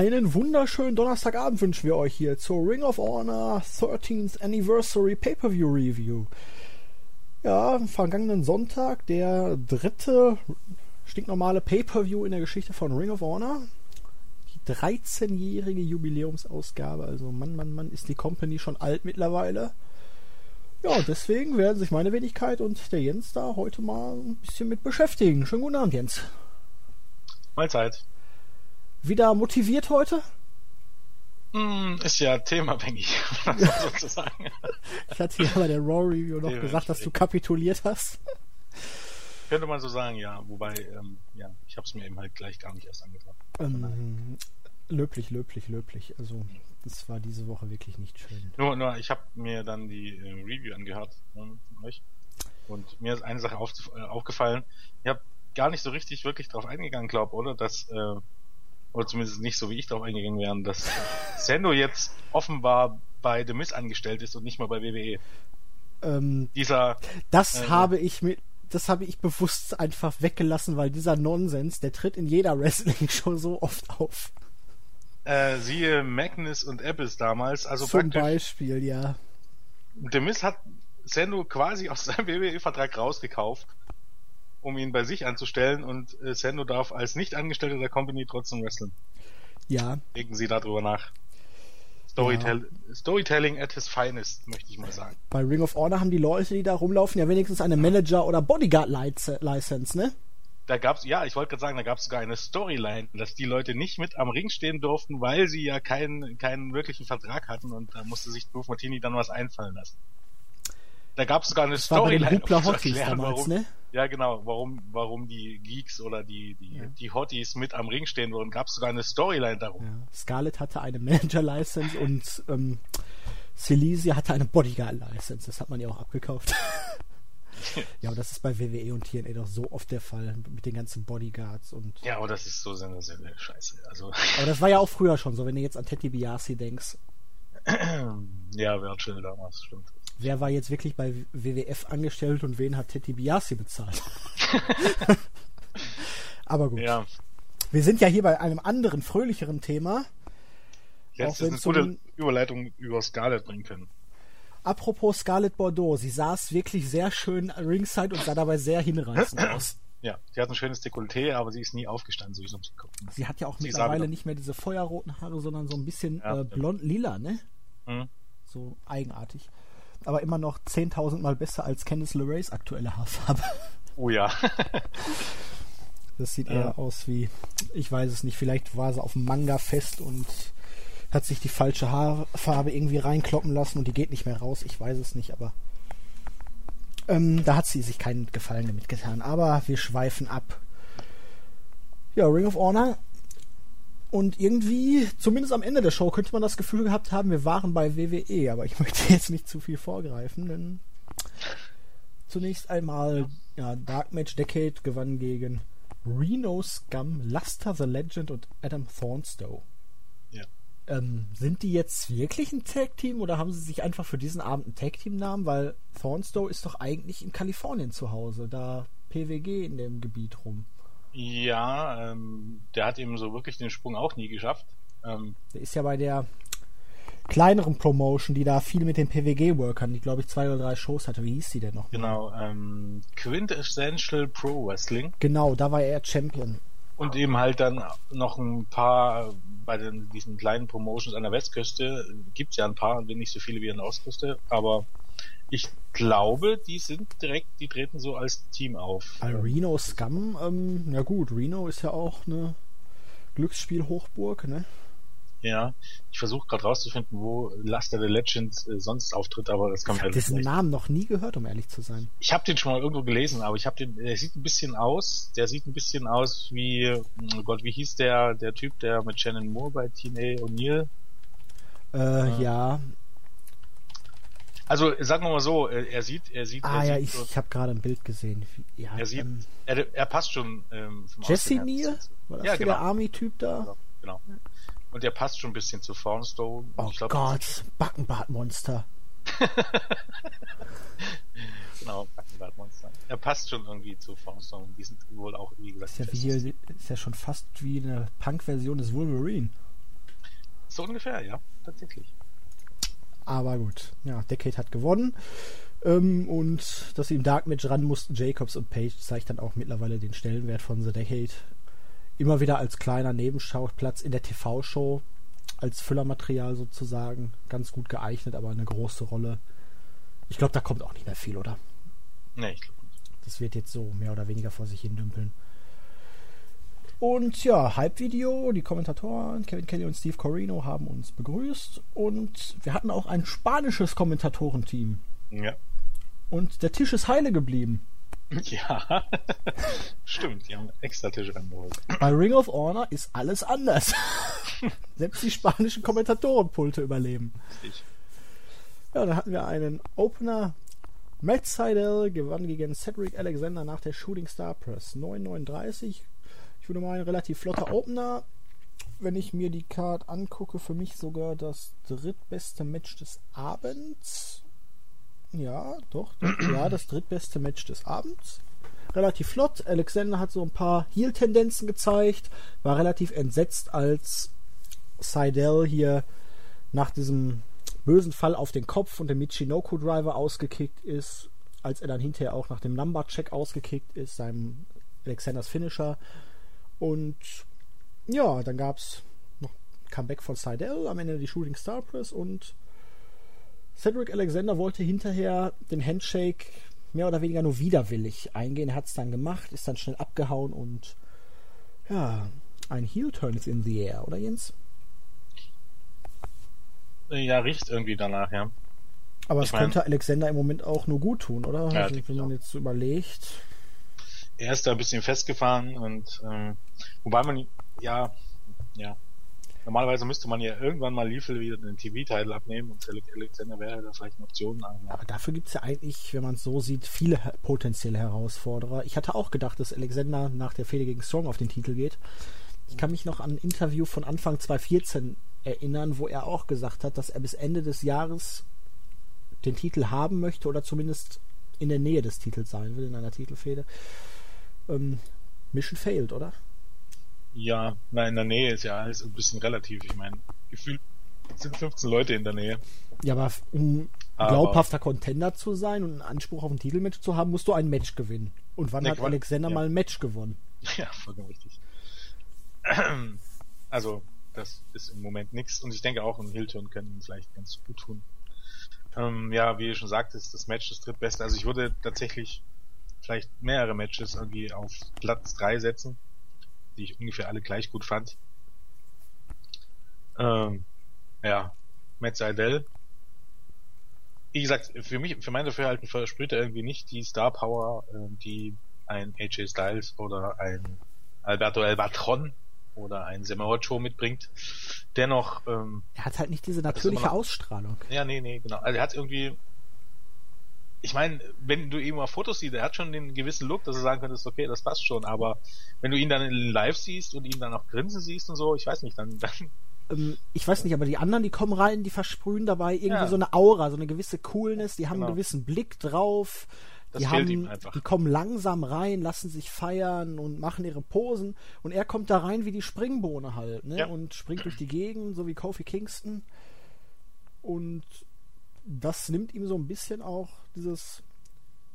Einen wunderschönen Donnerstagabend wünschen wir euch hier zur Ring of Honor 13th Anniversary Pay-Per-View Review. Ja, am vergangenen Sonntag der dritte stinknormale Pay-Per-View in der Geschichte von Ring of Honor. Die 13-jährige Jubiläumsausgabe. Also Mann, Mann, Mann, ist die Company schon alt mittlerweile. Ja, deswegen werden sich meine Wenigkeit und der Jens da heute mal ein bisschen mit beschäftigen. Schönen guten Abend, Jens. Mahlzeit. Wieder motiviert heute? Mm, ist ja themenabhängig, sozusagen. ich hatte ja bei der Raw Review noch gesagt, dass du kapituliert hast. Könnte man so sagen, ja. Wobei, ähm, ja, ich habe es mir eben halt gleich gar nicht erst angetan. Ähm, löblich, löblich, löblich. Also, das war diese Woche wirklich nicht schön. Nur, nur ich habe mir dann die äh, Review angehört ne, von euch. Und mir ist eine Sache auf, äh, aufgefallen. Ich habe gar nicht so richtig wirklich drauf eingegangen, glaube oder? Dass, äh, oder zumindest nicht so wie ich drauf eingegangen wäre, dass Sendo jetzt offenbar bei The Miss angestellt ist und nicht mal bei WWE. Ähm, Dieser. Das äh, habe ich mit das habe ich bewusst einfach weggelassen, weil dieser Nonsens, der tritt in jeder Wrestling-Show so oft auf. Äh, siehe Magnus und Abyss damals. Also Zum Beispiel, ja. The Miz hat Sendo quasi aus seinem WWE-Vertrag rausgekauft, um ihn bei sich anzustellen und äh, Sendo darf als Nicht-Angestellter der Company trotzdem wresteln. Ja. Denken Sie darüber nach. Storytell ja. Storytelling at his finest, möchte ich mal sagen. Bei Ring of Honor haben die Leute, die da rumlaufen, ja wenigstens eine Manager- oder Bodyguard-License, ne? Da gab's, ja, ich wollte gerade sagen, da gab es sogar eine Storyline, dass die Leute nicht mit am Ring stehen durften, weil sie ja keinen, keinen wirklichen Vertrag hatten und da musste sich Bruce Martini dann was einfallen lassen. Da gab es sogar eine Storyline. Um damals, warum, ne? Ja, genau, warum, warum die Geeks oder die, die, ja. die Hotties mit am Ring stehen würden, gab es sogar eine Storyline darum. Ja. Scarlett hatte eine Manager-License und ähm, Silesia hatte eine Bodyguard-License. Das hat man ja auch abgekauft. ja, aber das ist bei WWE und TNA doch so oft der Fall mit den ganzen Bodyguards und. Ja, aber das ist so sensationell scheiße. Also. Aber das war ja auch früher schon so, wenn du jetzt an Teddy Biasi denkst. ja, wäre schön damals, stimmt wer war jetzt wirklich bei WWF angestellt und wen hat Teddy Biasi bezahlt? Aber gut. Ja. Wir sind ja hier bei einem anderen, fröhlicheren Thema. Jetzt ist eine gute Überleitung über Scarlett bringen können. Apropos Scarlett Bordeaux, sie saß wirklich sehr schön ringside und sah dabei sehr hinreißend aus. Ja, sie hat ein schönes Dekolleté, aber sie ist nie aufgestanden, so wie sonst geguckt. Sie hat ja auch sie mittlerweile nicht mehr diese feuerroten Haare, sondern so ein bisschen ja, äh, blond-lila, ne? Mhm. So eigenartig aber immer noch 10.000 Mal besser als Candice LeRae's aktuelle Haarfarbe. Oh ja. das sieht ja. eher aus wie, ich weiß es nicht, vielleicht war sie auf dem Manga fest und hat sich die falsche Haarfarbe irgendwie reinkloppen lassen und die geht nicht mehr raus. Ich weiß es nicht, aber ähm, da hat sie sich keinen Gefallen damit getan. Aber wir schweifen ab. Ja, Ring of Honor und irgendwie, zumindest am Ende der Show, könnte man das Gefühl gehabt haben, wir waren bei WWE, aber ich möchte jetzt nicht zu viel vorgreifen, denn zunächst einmal, ja, Dark Match Decade gewann gegen Reno Scum, Luster the Legend und Adam Thornstow. Ja. Ähm, sind die jetzt wirklich ein Tag-Team oder haben sie sich einfach für diesen Abend ein Tag-Team-Namen? Weil Thornstow ist doch eigentlich in Kalifornien zu Hause, da PWG in dem Gebiet rum. Ja, ähm, der hat eben so wirklich den Sprung auch nie geschafft. Ähm, der ist ja bei der kleineren Promotion, die da viel mit den PWG-Workern, die glaube ich zwei oder drei Shows hatte. Wie hieß die denn noch? Genau, ähm, Quintessential Pro Wrestling. Genau, da war er Champion. Und eben halt dann noch ein paar bei den, diesen kleinen Promotions an der Westküste. Gibt's ja ein paar, nicht so viele wie an der Ostküste, aber ich glaube, die sind direkt, die treten so als Team auf. Also Reno Scum, ähm, ja gut, Reno ist ja auch eine Glücksspiel-Hochburg, ne? Ja, ich versuche gerade rauszufinden, wo Luster the Legend äh, sonst auftritt, aber das kann man Ich habe diesen nicht. Namen noch nie gehört, um ehrlich zu sein. Ich habe den schon mal irgendwo gelesen, aber ich habe den, der sieht ein bisschen aus, der sieht ein bisschen aus wie, oh Gott, wie hieß der, der Typ, der mit Shannon Moore bei TNA O'Neill? Äh, ja. ja, also sagen wir mal so, er sieht, er sieht. Ah er ja, sieht ich, so, ich habe gerade ein Bild gesehen. Ja, er sieht, ähm, er, er, passt schon. Ähm, Jesse Neal? War das ja, genau. der Army-Typ da? Genau. Und er passt schon ein bisschen zu Thornstone. Oh glaub, Gott, Backenbartmonster. genau, Backenbartmonster. Er passt schon irgendwie zu Thornstone. Die sind wohl auch, wie gesagt, ist ja, wie, ist ja schon fast wie eine Punk-Version des Wolverine. So ungefähr, ja, tatsächlich. Aber gut, ja, Decade hat gewonnen. Ähm, und dass sie im Dark Match ran mussten, Jacobs und Page, zeigt dann auch mittlerweile den Stellenwert von The Decade. Immer wieder als kleiner Nebenschauplatz in der TV-Show, als Füllermaterial sozusagen. Ganz gut geeignet, aber eine große Rolle. Ich glaube, da kommt auch nicht mehr viel, oder? Nee, ich glaube nicht. Das wird jetzt so mehr oder weniger vor sich hin dümpeln. Und ja, Hype-Video, die Kommentatoren Kevin Kelly und Steve Corino haben uns begrüßt und wir hatten auch ein spanisches Kommentatorenteam. Ja. Und der Tisch ist heile geblieben. Ja, stimmt, die haben extra Tische rangeholt. Bei Ring of Honor ist alles anders. Selbst die spanischen Kommentatorenpulte überleben. Richtig. Ja, dann hatten wir einen Opener. Matt Seidel gewann gegen Cedric Alexander nach der Shooting Star Press 939. Ich würde mal ein relativ flotter Opener. Wenn ich mir die Card angucke, für mich sogar das drittbeste Match des Abends. Ja, doch, doch ja, das drittbeste Match des Abends. Relativ flott. Alexander hat so ein paar Heal-Tendenzen gezeigt. War relativ entsetzt, als Seidel hier nach diesem bösen Fall auf den Kopf und dem Michinoku Driver ausgekickt ist, als er dann hinterher auch nach dem Number Check ausgekickt ist, seinem Alexanders Finisher. Und ja, dann gab es noch Comeback von Seidel, am Ende die Shooting Star Press und Cedric Alexander wollte hinterher den Handshake mehr oder weniger nur widerwillig eingehen. Hat es dann gemacht, ist dann schnell abgehauen und ja, ein Heel-Turn ist in the air, oder Jens? Ja, riecht irgendwie danach, ja. Aber Ich es mein- könnte Alexander im Moment auch nur gut tun, oder? Ja, also, wenn man jetzt überlegt. Er ist da ein bisschen festgefahren und ähm, wobei man ja, ja. Normalerweise müsste man ja irgendwann mal Liefel wieder den TV-Titel abnehmen und Cedric Alexander wäre da vielleicht eine Option. Aber dafür gibt es ja eigentlich, wenn man es so sieht, viele potenzielle Herausforderer. Ich hatte auch gedacht, dass Alexander nach der Fehde gegen Strong auf den Titel geht. Ich kann mich noch an ein Interview von Anfang 2014 erinnern, wo er auch gesagt hat, dass er bis Ende des Jahres den Titel haben möchte oder zumindest in der Nähe des Titels sein will, in einer Titelfehde. Ähm, Mission failed, oder? ja, na in der Nähe ist ja alles ein bisschen relativ. Ich meine, gefühlt sind 15 Leute in der Nähe. Ja, aber um Aber- glaubhafter Contender zu sein und einen Anspruch auf ein Titelmatch zu haben, musst du ein Match gewinnen. Und wann Ja, hat Alexander ja. mal ein Match gewonnen? Ja, vollkommen richtig. Also, das ist im Moment nichts und ich denke auch, ein Hilton könnte ihm vielleicht ganz gut tun. Ähm, ja, wie ihr schon sagt, ist das Match das drittbeste. Also ich würde tatsächlich vielleicht mehrere Matches irgendwie auf Platz 3 setzen, die ich ungefähr alle gleich gut fand. Ähm, ja, Matt Seidel. Wie gesagt, für mich, für mein Dafürhalten versprüht er irgendwie nicht die Star Power, ähm, die ein AJ Styles oder ein Alberto Elbatron oder ein Semaocho mitbringt. Dennoch, ähm, Er hat halt nicht diese ist natürliche Ausstrahlung. ja, nee, nee, genau. Also er hat irgendwie, ich meine, wenn du ihm auf Fotos siehst, er hat schon den gewissen Look, dass du sagen könntest, okay, das passt schon, aber wenn du ihn dann in live siehst und ihn dann auch grinsen siehst und so, ich weiß nicht, dann, dann Ähm, ich weiß nicht, aber die anderen, die kommen rein, die versprühen dabei irgendwie Ja. so eine Aura, so eine gewisse Coolness, die haben Genau. einen gewissen Blick drauf. Das die haben, die kommen langsam rein, lassen sich feiern und machen ihre Posen und er kommt da rein wie die Springbohne halt, ne? Ja. Und springt durch die Gegend, so wie Kofi Kingston. Und das nimmt ihm so ein bisschen auch dieses,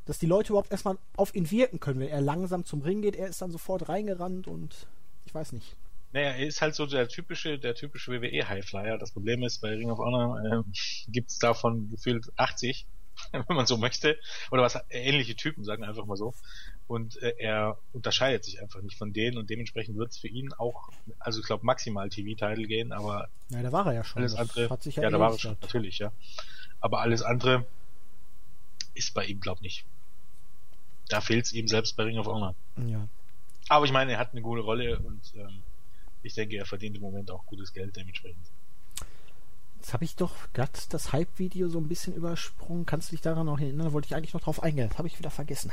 dass die Leute überhaupt erstmal auf ihn wirken können, wenn er langsam zum Ring geht, er ist dann sofort reingerannt und ich weiß nicht. Naja, er ist halt so der typische, der typische WWE Highflyer. Das Problem ist, bei Ring of Honor äh, gibt's davon gefühlt 80, wenn man so möchte. Oder was ähnliche Typen, sagen wir einfach mal so. Und äh, er unterscheidet sich einfach nicht von denen und dementsprechend wird's für ihn auch, also ich glaube maximal TV-Title gehen, aber Ja, da war er ja schon. alles andere, hat sich ja, ja, da war er schon, natürlich, ja. Aber alles andere ist bei ihm, glaube nicht. Da fehlt's ihm selbst bei Ring of Honor. Ja. Aber ich meine, er hat eine gute Rolle und ähm, ich denke, er verdient im Moment auch gutes Geld dementsprechend. Jetzt habe ich doch glatt das Hype-Video so ein bisschen übersprungen. Kannst du dich daran noch erinnern? Da wollte ich eigentlich noch drauf eingehen. Das habe ich wieder vergessen.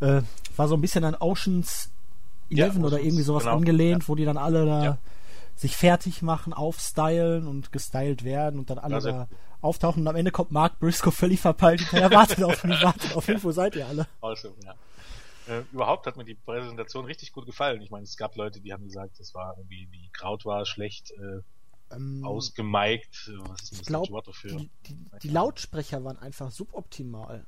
Äh, war so ein bisschen an Oceans 11 Ja, oder irgendwie sowas genau. angelehnt, wo die dann alle da Ja. sich fertig machen, aufstylen und gestylt werden und dann alle Also- da auftauchen. Und am Ende kommt Mark Briscoe völlig verpeilt hinterher. Wartet auf mich, wartet auf mich. Wo seid ihr alle? Also, ja. Äh, überhaupt hat mir die Präsentation richtig gut gefallen. Ich meine, es gab Leute, die haben gesagt, das war irgendwie, die Kraut war schlecht, äh, ähm, ausgemeigt. Was ist das glaub, Wort dafür? Die, die, die, Lautsprecher waren einfach suboptimal.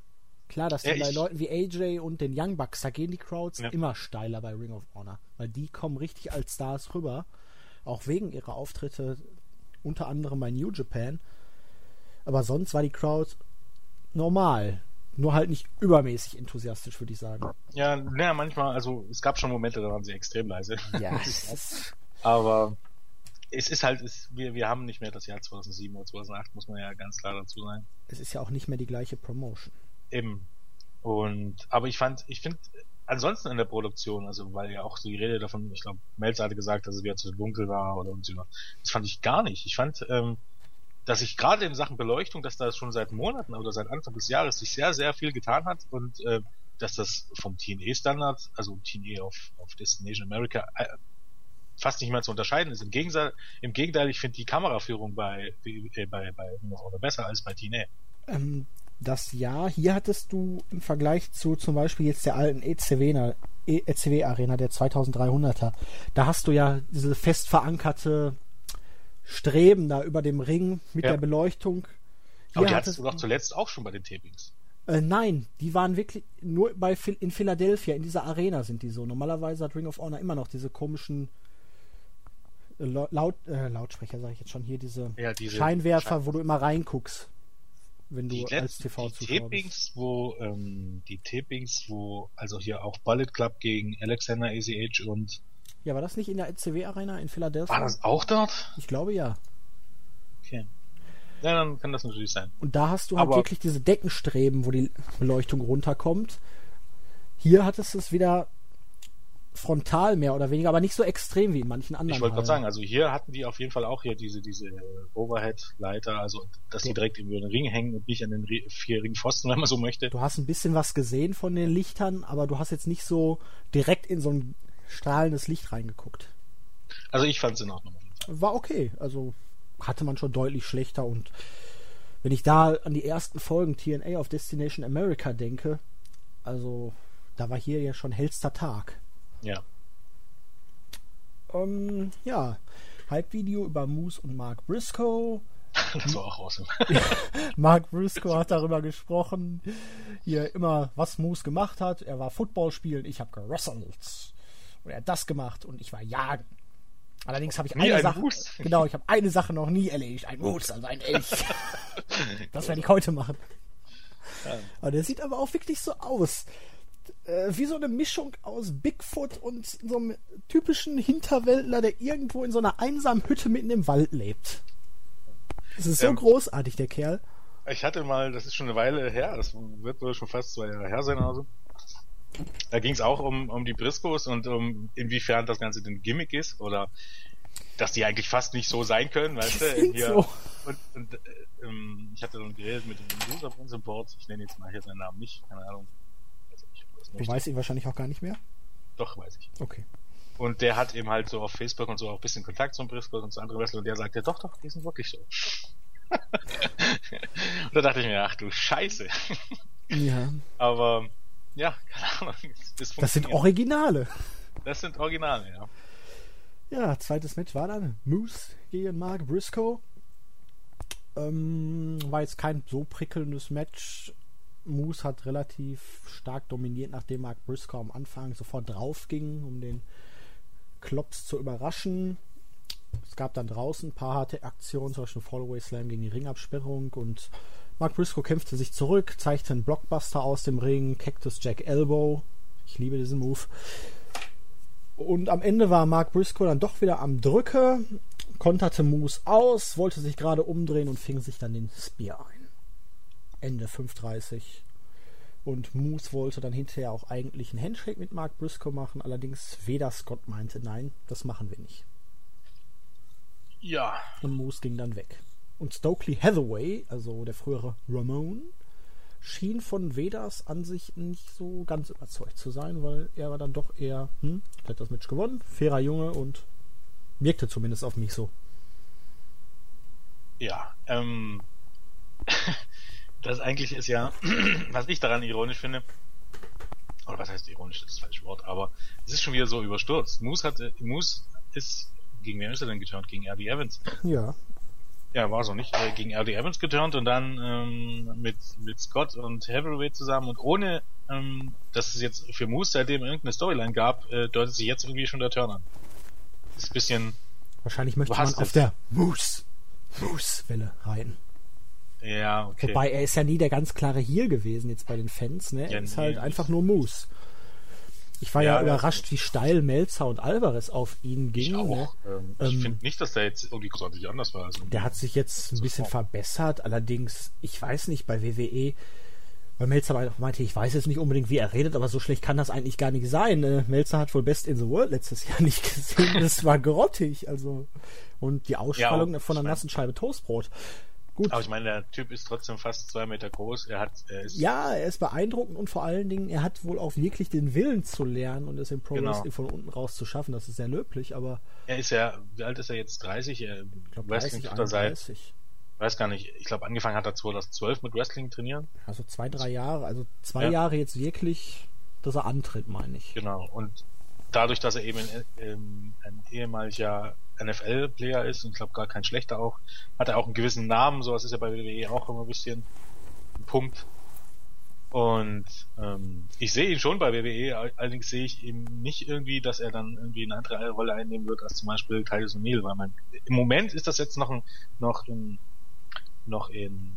Klar, dass ja, bei Leuten wie AJ und den Young Bucks, da gehen die Crowds ja. immer steiler bei Ring of Honor, weil die kommen richtig als Stars rüber, auch wegen ihrer Auftritte unter anderem bei New Japan. Aber sonst war die Crowd normal. Nur halt nicht übermäßig enthusiastisch, würde ich sagen. Ja, naja, manchmal, also es gab schon Momente, da waren sie extrem leise. Ja. Aber es ist halt, es, wir, wir haben nicht mehr das Jahr 2007 oder 2008, muss man ja ganz klar dazu sagen. Es ist ja auch nicht mehr die gleiche Promotion. Eben. Und, aber ich fand, ich finde, ansonsten in der Produktion, also weil ja auch so die Rede davon, ich glaube, Melzer hatte gesagt, dass es wieder zu dunkel war oder und so, das fand ich gar nicht. Ich fand, ähm, dass sich gerade in Sachen Beleuchtung, dass da schon seit Monaten oder seit Anfang des Jahres sich sehr, sehr viel getan hat und äh, dass das vom TNE-Standard, also TNE auf, auf Destination America, äh, fast nicht mehr zu unterscheiden ist. Im Gegenteil, im Gegenteil ich finde die Kameraführung bei, äh, bei, bei oder besser als bei TNE. Ähm, das Jahr, hier hattest du im Vergleich zu zum Beispiel jetzt der alten ECW, ECW Arena, der 2300er, da hast du ja diese fest verankerte Streben da über dem Ring mit ja. der Beleuchtung. Hier Aber die hattest du doch zuletzt auch schon bei den Tapings. Äh, nein, die waren wirklich nur bei in Philadelphia, in dieser Arena sind die so. Normalerweise hat Ring of Honor immer noch diese komischen äh, Laut, äh, Lautsprecher, sage ich jetzt schon hier, diese, ja, diese Scheinwerfer, Schein wo du immer reinguckst, wenn du die als TV-Zuschauer Tapings, wo ähm, die Tapings, wo also hier auch Bullet Club gegen Alexander ACH und ja, war das nicht in der ECW Arena in Philadelphia? War das auch dort? Ich glaube ja. Okay. Ja, dann kann das natürlich sein. Und da hast du halt wirklich diese Deckenstreben, wo die Beleuchtung runterkommt. Hier hattest du es wieder frontal mehr oder weniger, aber nicht so extrem wie in manchen anderen. Ich wollte gerade sagen, also hier hatten die auf jeden Fall auch hier diese diese Overhead-Leiter, also dass die direkt über den Ring hängen und nicht an den vier Ringpfosten, wenn man so möchte. Du hast ein bisschen was gesehen von den Lichtern, aber du hast jetzt nicht so direkt in so ein strahlendes Licht reingeguckt. Also ich fand es in Ordnung. War okay. Also hatte man schon deutlich schlechter und wenn ich da an die ersten Folgen TNA auf Destination America denke, also da war hier ja schon hellster Tag. Ja. Ähm, ja, Halbvideo über Moose und Mark Briscoe. Das war auch awesome. Mark Briscoe hat darüber gesprochen, hier immer, was Moose gemacht hat. Er war Football spielen, ich habe gerasselt. Und er hat das gemacht und ich war jagen. Allerdings habe ich nie eine ein Sache. Moose. Genau, ich habe eine Sache noch nie erledigt. Ein Moose, also ein Elch. das werde ich heute machen. Ja. Aber der sieht aber auch wirklich so aus. Äh, wie so eine Mischung aus Bigfoot und so einem typischen Hinterwäldler, der irgendwo in so einer einsamen Hütte mitten im Wald lebt. Das ist so ähm, großartig, der Kerl. Ich hatte mal, das ist schon eine Weile her, das wird wohl schon fast zwei Jahre her sein oder so. Da ging es auch um, um die Briscoes und um inwiefern das Ganze ein Gimmick ist oder dass die eigentlich fast nicht so sein können, weißt du? Hier, so. Und, und äh, ähm, ich hatte dann geredet mit dem User von Support, ich nenne jetzt mal hier seinen Namen nicht, keine Ahnung. Also ich, du weißt ihn wahrscheinlich auch gar nicht mehr? Doch, weiß ich. Okay. Und der hat eben halt so auf Facebook und so auch ein bisschen Kontakt zum Briscoe und zu anderen Wrestlern und der sagte, doch, doch, die sind wirklich so. und da dachte ich mir, ach du Scheiße. ja. Aber ja, keine Ahnung. Das, das sind Originale. Das sind Originale, ja. Ja, zweites Match war dann Moose gegen Mark Briscoe. Ähm, war jetzt kein so prickelndes Match. Moose hat relativ stark dominiert, nachdem Mark Briscoe am Anfang sofort drauf ging, um den Klops zu überraschen. Es gab dann draußen ein paar harte Aktionen, zum Beispiel Fallaway Slam gegen die Ringabsperrung und Mark Briscoe kämpfte sich zurück, zeigte einen Blockbuster aus dem Ring, Cactus Jack Elbow. Ich liebe diesen Move. Und am Ende war Mark Briscoe dann doch wieder am Drücke, konterte Moose aus, wollte sich gerade umdrehen und fing sich dann den Spear ein. Ende 5.30. Und Moose wollte dann hinterher auch eigentlich einen Handshake mit Mark Briscoe machen, allerdings weder Scott meinte, nein, das machen wir nicht. Ja. Und Moose ging dann weg. Und Stokely Hathaway, also der frühere Ramon, schien von Vedas Ansicht nicht so ganz überzeugt zu sein, weil er war dann doch eher, hm, hat das Match gewonnen, fairer Junge und wirkte zumindest auf mich so. Ja, ähm, das eigentlich ist ja, was ich daran ironisch finde, oder was heißt ironisch, das ist das falsche Wort, aber es ist schon wieder so überstürzt. Moose hat, Moose ist gegen wen ist er denn geturnt? Gegen RD Evans. Ja. Ja, war so nicht. Äh, gegen RD Evans geturnt und dann ähm, mit, mit Scott und Hathaway zusammen und ohne, ähm, dass es jetzt für Moose seitdem irgendeine Storyline gab, äh, deutet sich jetzt irgendwie schon der Turn an. Ist ein bisschen. Wahrscheinlich möchte man auf der Moose, Moose-Welle reiten. Ja, okay. Wobei er ist ja nie der ganz klare Heel gewesen jetzt bei den Fans, ne? Er ja, ist nee, halt einfach nur Moose. Ich war ja, ja überrascht, wie steil Melzer und Alvarez auf ihn gingen. Ich, ne? ähm, ich ähm, finde nicht, dass der jetzt irgendwie großartig anders war. Also der hat sich jetzt ein bisschen Form. verbessert, allerdings, ich weiß nicht, bei WWE, weil Melzer meinte, ich weiß jetzt nicht unbedingt, wie er redet, aber so schlecht kann das eigentlich gar nicht sein. Ne? Melzer hat wohl Best in the World letztes Jahr nicht gesehen. Das war grottig, also. Und die Ausstrahlung ja, von einer nassen Scheibe Toastbrot. Gut. Aber ich meine, der Typ ist trotzdem fast zwei Meter groß. Er hat, er ist ja, er ist beeindruckend und vor allen Dingen, er hat wohl auch wirklich den Willen zu lernen und es im Pro genau. von unten raus zu schaffen. Das ist sehr löblich, aber. Er ist ja, wie alt ist er jetzt? 30? Er, ich glaube, Wrestling 30, seit, weiß gar nicht, ich glaube, angefangen hat er 2012 mit Wrestling trainieren. Also zwei, drei Jahre, also zwei ja. Jahre jetzt wirklich, dass er antritt, meine ich. Genau, und dadurch, dass er eben ein, ein ehemaliger NFL-Player ist und ich glaube gar kein schlechter auch, hat er auch einen gewissen Namen, sowas ist ja bei WWE auch immer ein bisschen ein Punkt. Und ähm, ich sehe ihn schon bei WWE, allerdings sehe ich ihn nicht irgendwie, dass er dann irgendwie eine andere Rolle einnehmen wird als zum Beispiel Titus O'Neill, weil man im Moment ist das jetzt noch ein, noch in, noch in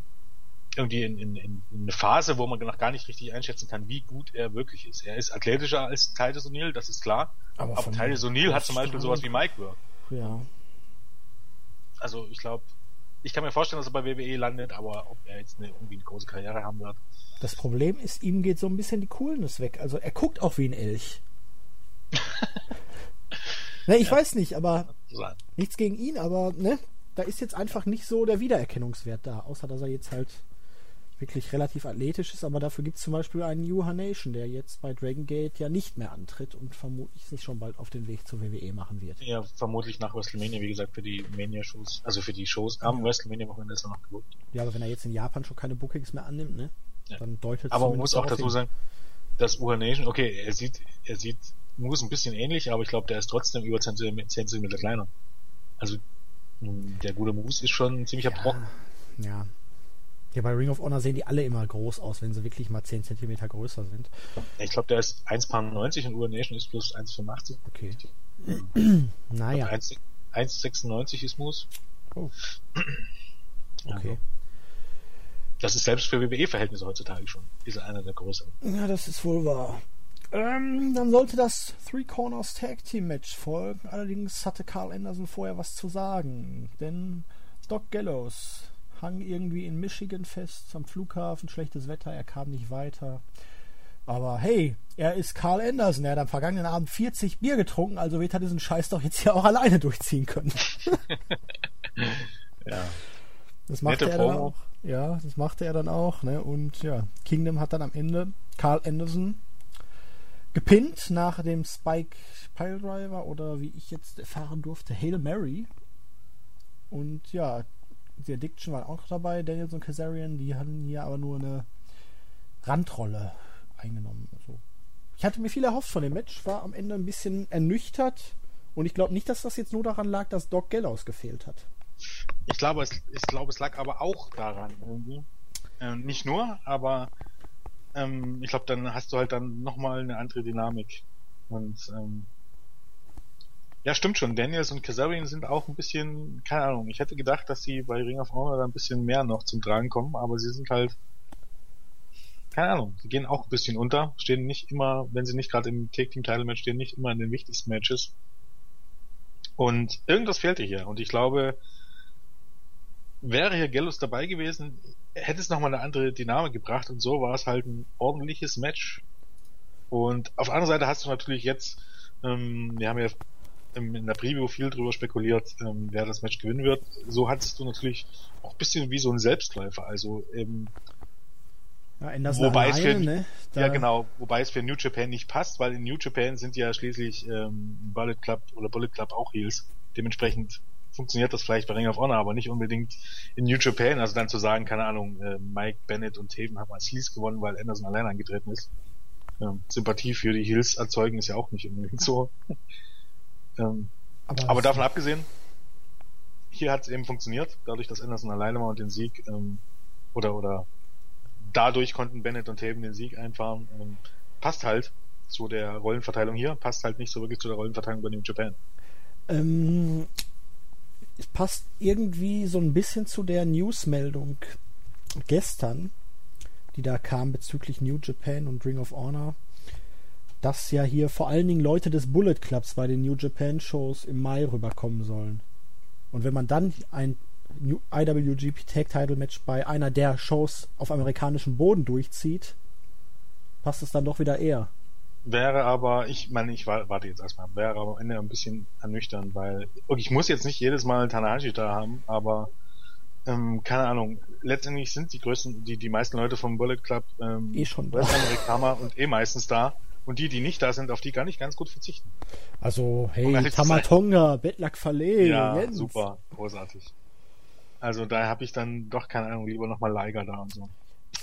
irgendwie in, in, in eine Phase, wo man noch gar nicht richtig einschätzen kann, wie gut er wirklich ist. Er ist athletischer als Titus O'Neill, das ist klar. Aber, aber Titus O'Neill hat zum Beispiel sowas wie Mike Work. Ja. Also ich glaube, ich kann mir vorstellen, dass er bei WWE landet, aber ob er jetzt eine, irgendwie eine große Karriere haben wird. Das Problem ist, ihm geht so ein bisschen die Coolness weg. Also er guckt auch wie ein Elch. ne, ich ja. weiß nicht, aber nichts gegen ihn, aber ne, da ist jetzt einfach nicht so der Wiedererkennungswert da, außer dass er jetzt halt wirklich relativ athletisch ist, aber dafür gibt es zum Beispiel einen Yuha Nation, der jetzt bei Dragon Gate ja nicht mehr antritt und vermutlich sich schon bald auf den Weg zur WWE machen wird. Ja, vermutlich nach WrestleMania, wie gesagt, für die Mania-Shows, also für die Shows am ja. WrestleMania-Wochenende ist er noch gebucht. Ja, aber wenn er jetzt in Japan schon keine Bookings mehr annimmt, ne? Ja. Dann deutet Aber man muss auch dazu sagen, dass Uha Nation, okay, er sieht, er sieht Moose ein bisschen ähnlich, aber ich glaube, der ist trotzdem über 10 cm kleiner. Also der gute Moose ist schon ein ziemlicher ja, Brocken. Ja. Ja, bei Ring of Honor sehen die alle immer groß aus, wenn sie wirklich mal 10 cm größer sind. Ich glaube, der ist 1,90 und Ur Nation ist plus 1,85. Okay. naja. 1,96 ist Moose. Oh. Okay. Also, das ist selbst für WWE-Verhältnisse heutzutage schon. Ist einer der größeren. Ja, das ist wohl wahr. Ähm, dann sollte das Three Corners Tag Team Match folgen. Allerdings hatte Carl Anderson vorher was zu sagen. Denn Doc Gallows hang irgendwie in Michigan fest am Flughafen, schlechtes Wetter, er kam nicht weiter. Aber hey, er ist Carl Anderson, er hat am vergangenen Abend 40 Bier getrunken, also wird er diesen Scheiß doch jetzt hier auch alleine durchziehen können. ja. Das machte er dann auch. Ja, das machte er dann auch, ne? Und ja, Kingdom hat dann am Ende Carl Anderson gepinnt nach dem Spike Piledriver oder wie ich jetzt erfahren durfte, Hail Mary. Und ja, die Addiction waren auch dabei, Daniels und Kazarian, die hatten hier aber nur eine Randrolle eingenommen. Also, ich hatte mir viel erhofft von dem Match, war am Ende ein bisschen ernüchtert und ich glaube nicht, dass das jetzt nur daran lag, dass Doc Gallows gefehlt hat. Ich glaube, es, ich glaube, es lag aber auch daran irgendwie. Ähm, nicht nur, aber ähm, ich glaube, dann hast du halt dann nochmal eine andere Dynamik. Und ähm, ja, stimmt schon. Daniels und Kazarian sind auch ein bisschen, keine Ahnung, ich hätte gedacht, dass sie bei Ring of Honor da ein bisschen mehr noch zum Tragen kommen, aber sie sind halt, keine Ahnung, sie gehen auch ein bisschen unter, stehen nicht immer, wenn sie nicht gerade im Take Team Title Match stehen, nicht immer in den wichtigsten Matches. Und irgendwas fehlte hier. Und ich glaube, wäre hier Gallus dabei gewesen, hätte es nochmal eine andere Dynamik gebracht und so war es halt ein ordentliches Match. Und auf der anderen Seite hast du natürlich jetzt, ähm, wir haben ja in der Preview viel drüber spekuliert, ähm, wer das Match gewinnen wird. So hattest du natürlich auch ein bisschen wie so ein Selbstläufer. Also ähm, ja, wobei alleine, es für, ne? ja genau, wobei es für New Japan nicht passt, weil in New Japan sind ja schließlich ähm, Bullet Club oder Bullet Club auch Heels. Dementsprechend funktioniert das vielleicht bei Ring of Honor, aber nicht unbedingt in New Japan. Also dann zu sagen, keine Ahnung, äh, Mike Bennett und Taven haben als Heels gewonnen, weil Anderson allein angetreten ist. Ähm, Sympathie für die Heels erzeugen ist ja auch nicht unbedingt so. Ähm, Aber, Aber davon abgesehen, hier hat es eben funktioniert, dadurch, dass Anderson alleine war und den Sieg, ähm, oder, oder dadurch konnten Bennett und Taven den Sieg einfahren. Ähm, passt halt zu der Rollenverteilung hier, passt halt nicht so wirklich zu der Rollenverteilung bei New Japan. Ähm, es passt irgendwie so ein bisschen zu der Newsmeldung gestern, die da kam bezüglich New Japan und Ring of Honor, dass ja hier vor allen Dingen Leute des Bullet Clubs bei den New Japan Shows im Mai rüberkommen sollen. Und wenn man dann ein IWGP Tag Title Match bei einer der Shows auf amerikanischem Boden durchzieht, passt es dann doch wieder eher. Wäre aber, ich meine, ich warte jetzt erstmal, wäre aber am Ende ein bisschen ernüchternd, weil ich muss jetzt nicht jedes Mal Tanahashi da haben, aber ähm, keine Ahnung, letztendlich sind die größten, die, die meisten Leute vom Bullet Club ähm, eh schon da. Amerikaner und eh meistens da. Und die, die nicht da sind, auf die kann ich ganz gut verzichten. Also, hey, Tamatonga, Bettlack Fallet, Ja, Jens. super, großartig. Also da habe ich dann doch, keine Ahnung, lieber nochmal Liger da und so.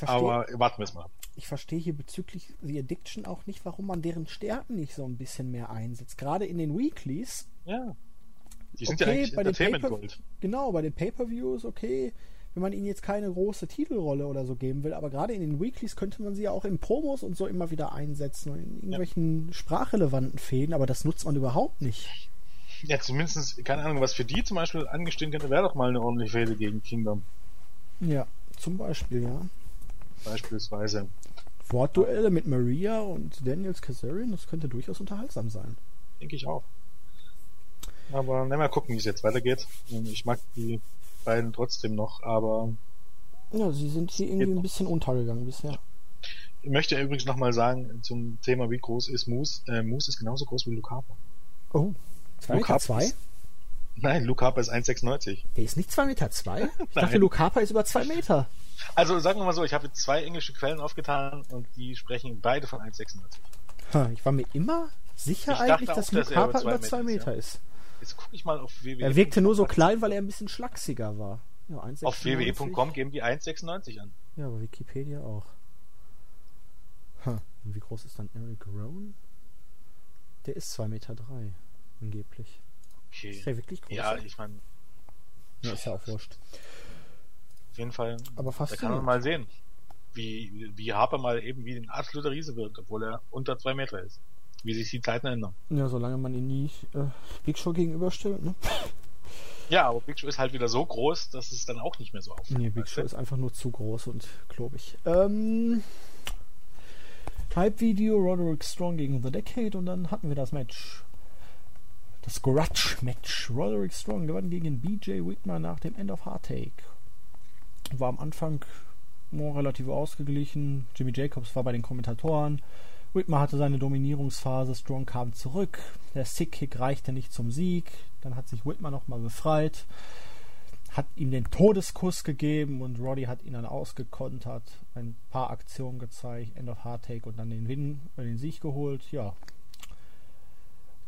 Aber warten wir es mal. Ich verstehe hier bezüglich The Addiction auch nicht, warum man deren Stärken nicht so ein bisschen mehr einsetzt. Gerade in den Weeklies. Ja. Die sind okay, ja eigentlich bei Entertainment Gold. Genau, bei den Pay-Per-Views, okay, wenn man ihnen jetzt keine große Titelrolle oder so geben will, aber gerade in den Weeklies könnte man sie ja auch in Promos und so immer wieder einsetzen und in irgendwelchen ja. sprachrelevanten Fäden, aber das nutzt man überhaupt nicht. Ja, zumindest, keine Ahnung, was für die zum Beispiel angestehen könnte, wäre doch mal eine ordentliche Fehde gegen Kingdom. Ja, zum Beispiel, ja. Beispielsweise. Wortduelle mit Maria und Daniels Kazarian, das könnte durchaus unterhaltsam sein. Denke ich auch. Aber na, mal gucken, wie es jetzt weitergeht. Ich mag die beiden trotzdem noch, aber. Ja, sie sind hier irgendwie ein bisschen untergegangen bisher. Ich möchte übrigens nochmal sagen zum Thema, wie groß ist Moose. Äh, Moose ist genauso groß wie Luke Harper. Oh, 2 Meter 2? Nein, Luke Harper ist 1,96. Der ist nicht 2 Meter 2? Ich dachte, Luke Harper ist über 2 Meter. Also sagen wir mal so, ich habe jetzt zwei englische Quellen aufgetan und die sprechen beide von 1,96. Ich war mir immer sicher eigentlich, auch, dass Luke Harper über 2 Meter, Meter ist. Jetzt gucke ich mal auf WWE. Er wirkte nur so klein, weil er ein bisschen schlachsiger war. Ja, auf wwe.com geben die 1,96 an. Ja, aber Wikipedia auch. Huh. Und wie groß ist dann Eric Rowan? Der ist 2,3 Meter, drei, angeblich. Okay. Ist der wirklich groß? Ja, ich meine. Ja, ist ja auch wurscht. Auf jeden Fall. Aber fast. Da kann man mal sehen, wie, wie Harper mal eben wie ein absoluter Riese wird, obwohl er unter zwei Meter ist wie sich die Zeiten ändern. Ja, solange man ihn nie äh, Big Show gegenüberstellt, ne? Ja, aber Big Show ist halt wieder so groß, dass es dann auch nicht mehr so auffällt. Nee, Big Show ist einfach nur zu groß und klobig. Ähm, Hype-Video Roderick Strong gegen The Decade und dann hatten wir das Match. Das Grudge-Match. Roderick Strong gewann gegen BJ Whitmer nach dem End of Heartache. War am Anfang relativ ausgeglichen. Jimmy Jacobs war bei den Kommentatoren. Whitmer hatte seine Dominierungsphase, Strong kam zurück, der Sick-Kick reichte nicht zum Sieg, dann hat sich Whitmer nochmal befreit, hat ihm den Todeskuss gegeben und Roddy hat ihn dann ausgekontert, ein paar Aktionen gezeigt, End of Heartache und dann den Win, äh, den Sieg geholt, ja.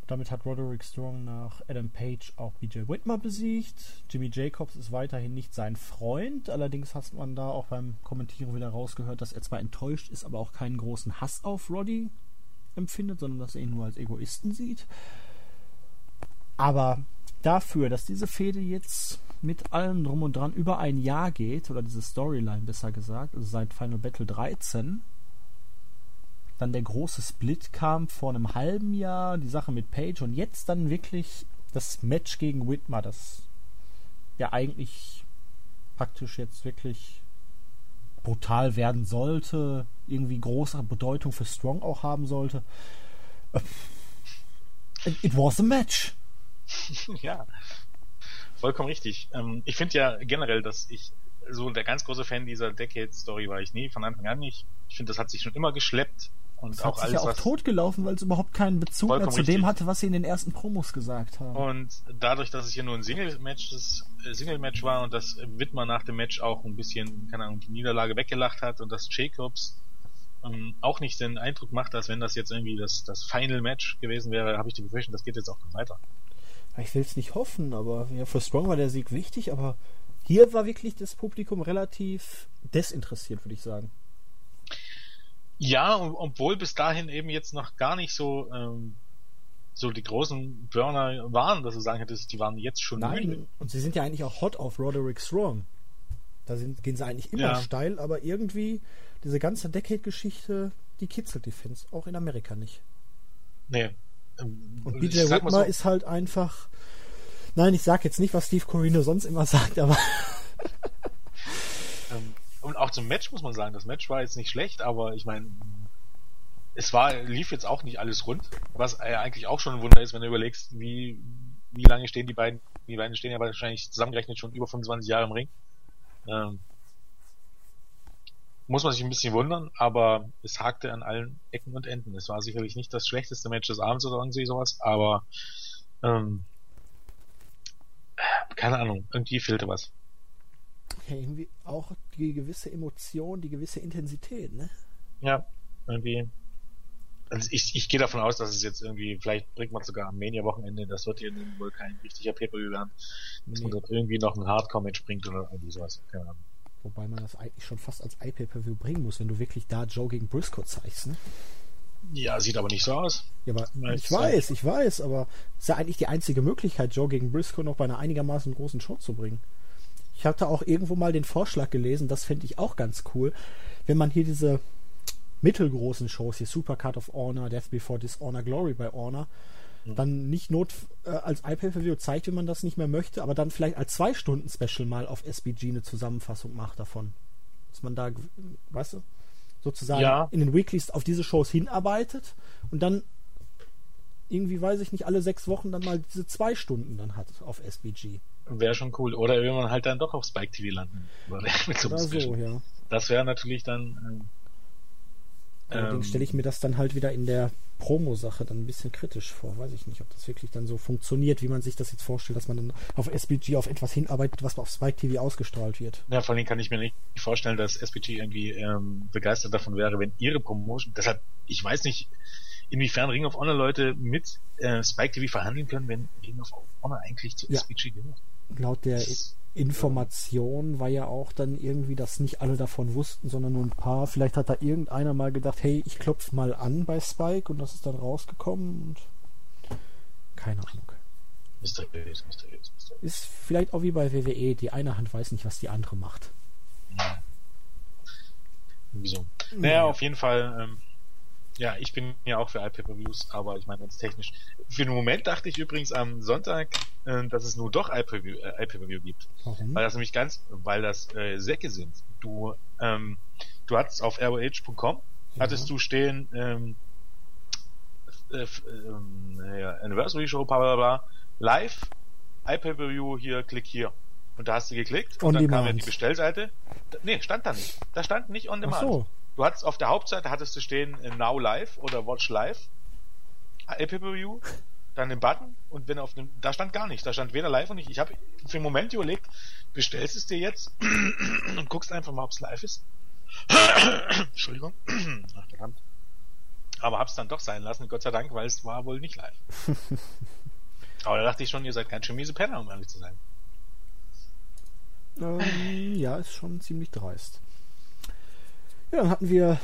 Damit hat Roderick Strong nach Adam Page auch BJ Whitmer besiegt. Jimmy Jacobs ist weiterhin nicht sein Freund. Allerdings hat man da auch beim Kommentieren wieder rausgehört, dass er zwar enttäuscht ist, aber auch keinen großen Hass auf Roddy empfindet, sondern dass er ihn nur als Egoisten sieht. Aber dafür, dass diese Fehde jetzt mit allem drum und dran über ein Jahr geht, oder diese Storyline besser gesagt, also seit Final Battle 13, dann der große Split kam vor einem halben Jahr, die Sache mit Page und jetzt dann wirklich das Match gegen Whitmer, das ja eigentlich praktisch jetzt wirklich brutal werden sollte, irgendwie große Bedeutung für Strong auch haben sollte. It was a match. ja, vollkommen richtig. Ähm, ich finde ja generell, dass ich so der ganz große Fan dieser Decade-Story war ich nie, von Anfang an nicht. Ich finde, das hat sich schon immer geschleppt und das auch hat sich alles, ja auch totgelaufen, weil es überhaupt keinen Bezug mehr zu dem hatte, was sie in den ersten Promos gesagt haben. Und dadurch, dass es hier nur ein Single-Match äh, Single-Match war und dass Wittmer nach dem Match auch ein bisschen, keine Ahnung, die Niederlage weggelacht hat und dass Jacobs ähm, auch nicht den Eindruck macht, als wenn das jetzt irgendwie das, das Final-Match gewesen wäre, habe ich die Befürchtung, das geht jetzt auch noch weiter. Ich will es nicht hoffen, aber ja, für Strong war der Sieg wichtig, aber hier war wirklich das Publikum relativ desinteressiert, würde ich sagen. Ja, obwohl bis dahin eben jetzt noch gar nicht so ähm, so die großen Burner waren, dass du sagen hättest, die waren jetzt schon Nein, müde. und sie sind ja eigentlich auch hot auf Roderick Strong. Da sind, gehen sie eigentlich immer Ja. steil, aber irgendwie diese ganze Decade-Geschichte, die kitzelt die Fans, auch in Amerika nicht. Nee. Ähm, Und BJ Whitmer so, ist halt einfach. Nein, ich sag jetzt nicht, was Steve Corino sonst immer sagt, aber und auch zum Match muss man sagen, das Match war jetzt nicht schlecht, aber ich meine, es war, lief jetzt auch nicht alles rund, was äh, eigentlich auch schon ein Wunder ist, wenn du überlegst, wie, wie lange stehen die beiden, die beiden stehen ja wahrscheinlich zusammengerechnet schon über 25 Jahre im Ring. Ähm, muss man sich ein bisschen wundern, aber es hakte an allen Ecken und Enden. Es war sicherlich nicht das schlechteste Match des Abends oder irgendwie sowas, aber ähm, keine Ahnung, irgendwie fehlte was. Ja, irgendwie auch die gewisse Emotion, die gewisse Intensität, ne? Ja, irgendwie. Also ich, ich gehe davon aus, dass es jetzt irgendwie, vielleicht bringt man sogar am Mania-Wochenende, das wird hier wohl kein richtiger Pay-Per-View werden, dass man Nee. dort irgendwie noch ein Hardcore-Match bringt oder irgendwie sowas. Keine Ahnung. Wobei man das eigentlich schon fast als iPay-Per-View bringen muss, wenn du wirklich da Joe gegen Briscoe zeigst, ne? Ja, sieht aber nicht so aus. Ja, aber Ja, ich ich weiß, ich weiß, aber es ist ja eigentlich die einzige Möglichkeit, Joe gegen Briscoe noch bei einer einigermaßen großen Show zu bringen. Ich hatte auch irgendwo mal den Vorschlag gelesen, das fände ich auch ganz cool, wenn man hier diese mittelgroßen Shows, hier Supercard of Honor, Death Before Dishonor, Glory by Honor, dann nicht not äh, als iPay-Per-View zeigt, wenn man das nicht mehr möchte, aber dann vielleicht als zwei Stunden Special mal auf SBG eine Zusammenfassung macht davon. Dass man da, weißt du, sozusagen Ja. in den Weeklies auf diese Shows hinarbeitet und dann irgendwie, weiß ich nicht, alle sechs Wochen dann mal diese zwei Stunden dann hat auf SBG. Wäre schon cool. Oder wenn man halt dann doch auf Spike TV landen würde. Mit so so, ja. Das wäre natürlich dann. Allerdings Ähm, stelle ich mir das dann halt wieder in der Promo-Sache dann ein bisschen kritisch vor. Weiß ich nicht, ob das wirklich dann so funktioniert, wie man sich das jetzt vorstellt, dass man dann auf SBG auf etwas hinarbeitet, was auf Spike TV ausgestrahlt wird. Ja, vor allem kann ich mir nicht vorstellen, dass SPG irgendwie ähm, begeistert davon wäre, wenn ihre Promotion, deshalb, ich weiß nicht, inwiefern Ring of Honor Leute mit äh, Spike TV verhandeln können, wenn Ring of Honor eigentlich zu Ja. SPG gehört. Laut der Information war ja auch dann irgendwie, dass nicht alle davon wussten, sondern nur ein paar. Vielleicht hat da irgendeiner mal gedacht, hey, ich klopfe mal an bei Spike und das ist dann rausgekommen und keine Ahnung. Mysteriös, mysteriös, mysteriös. Ist vielleicht auch wie bei WWE, die eine Hand weiß nicht, was die andere macht. Ja. Wieso? Naja, auf jeden Fall, ähm, ja, ich bin ja auch für iPay-Per-Views, aber ich meine ganz technisch. Für den Moment dachte ich übrigens am Sonntag, äh, dass es nur doch iPay-Per-View äh, iPay-Per-View gibt. Warum? Weil das nämlich ganz, weil das äh, Säcke sind. Du, ähm, du hattest auf ROH.com hattest du stehen, ähm, äh, ja, Anniversary Show, bla bla bla, live, iPay-Per-View, hier, klick hier. Und da hast du geklickt On und dann kam ja demand. die Bestellseite. Nee, stand da nicht. Da stand nicht on Ach demand. so. Du hattest auf der Hauptseite hattest du stehen äh, Now Live oder Watch Live, iPay-Per-View, dann den Button und wenn auf dem, da stand gar nichts, da stand weder live und nicht. Ich habe für einen Moment überlegt, bestellst es dir jetzt und guckst einfach mal, ob es live ist. Entschuldigung. Ach, verdammt. Aber hab's dann doch sein lassen, Gott sei Dank, weil es war wohl nicht live. Aber da dachte ich schon, ihr seid ganz schön miese Penner, um ehrlich zu sein. Ähm, ja, ist schon ziemlich dreist. Ja, dann hatten wir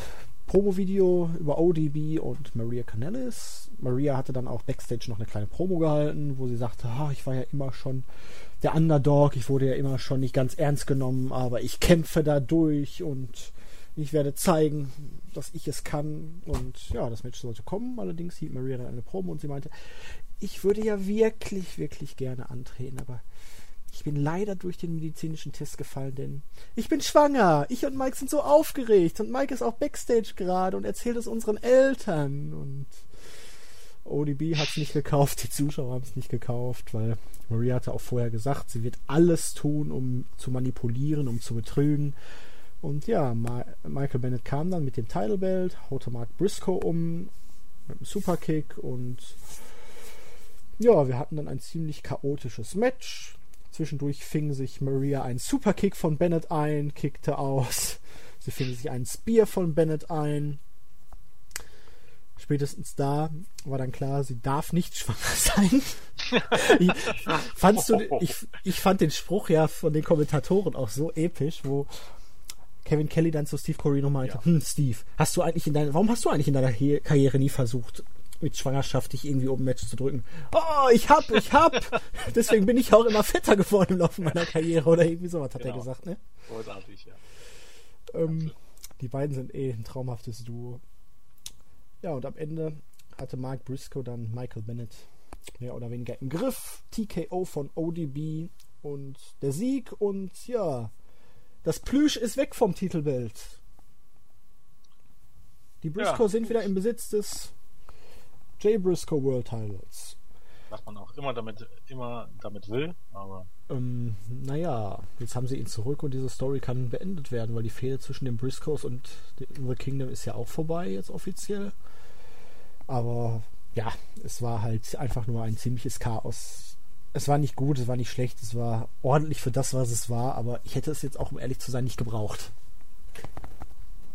Promo-Video über ODB und Maria Canellis. Maria hatte dann auch Backstage noch eine kleine Promo gehalten, wo sie sagte, ah, ich war ja immer schon der Underdog, ich wurde ja immer schon nicht ganz ernst genommen, aber ich kämpfe da durch und ich werde zeigen, dass ich es kann. Und ja, das Match sollte kommen. Allerdings hielt Maria dann eine Promo und sie meinte, ich würde ja wirklich, wirklich gerne antreten, aber ich bin leider durch den medizinischen Test gefallen, denn ich bin schwanger. Ich und Mike sind so aufgeregt und Mike ist auch backstage gerade und erzählt es unseren Eltern und ODB hat es nicht gekauft, die Zuschauer haben es nicht gekauft, weil Maria hatte auch vorher gesagt, sie wird alles tun, um zu manipulieren, um zu betrügen. Und ja, Ma Michael Bennett kam dann mit dem Title Belt, haute Mark Briscoe um mit einem Superkick und ja, wir hatten dann ein ziemlich chaotisches Match. Zwischendurch fing sich Maria einen Superkick von Bennett ein, kickte aus. Sie fing sich einen Spear von Bennett ein. Spätestens da war dann klar, sie darf nicht schwanger sein. ich, fandst du, ich, ich fand den Spruch ja von den Kommentatoren auch so episch, wo Kevin Kelly dann zu Steve Corino meinte, Ja. hm, Steve, hast du eigentlich in deiner, warum hast du eigentlich in deiner Karriere nie versucht, mit Schwangerschaft dich irgendwie oben Match zu drücken. Oh, ich hab, ich hab. Deswegen bin ich auch immer fetter geworden im Laufe meiner Karriere oder irgendwie sowas, hat genau. er gesagt, ne? Großartig, ja. Ähm, die beiden sind eh ein traumhaftes Duo. Ja, und am Ende hatte Mark Briscoe dann Michael Bennett mehr oder weniger im Griff. TKO von ODB und der Sieg und ja, das Plüsch ist weg vom Titelbild. Die Briscoe ja. sind wieder im Besitz des Jay Briscoe World Titles. Was man auch immer damit, immer damit will, aber. Ähm, naja, jetzt haben sie ihn zurück und diese Story kann beendet werden, weil die Fehde zwischen den Briscoes und The Kingdom ist ja auch vorbei jetzt offiziell. Aber ja, es war halt einfach nur ein ziemliches Chaos. Es war nicht gut, es war nicht schlecht, es war ordentlich für das, was es war, aber ich hätte es jetzt auch, um ehrlich zu sein, nicht gebraucht.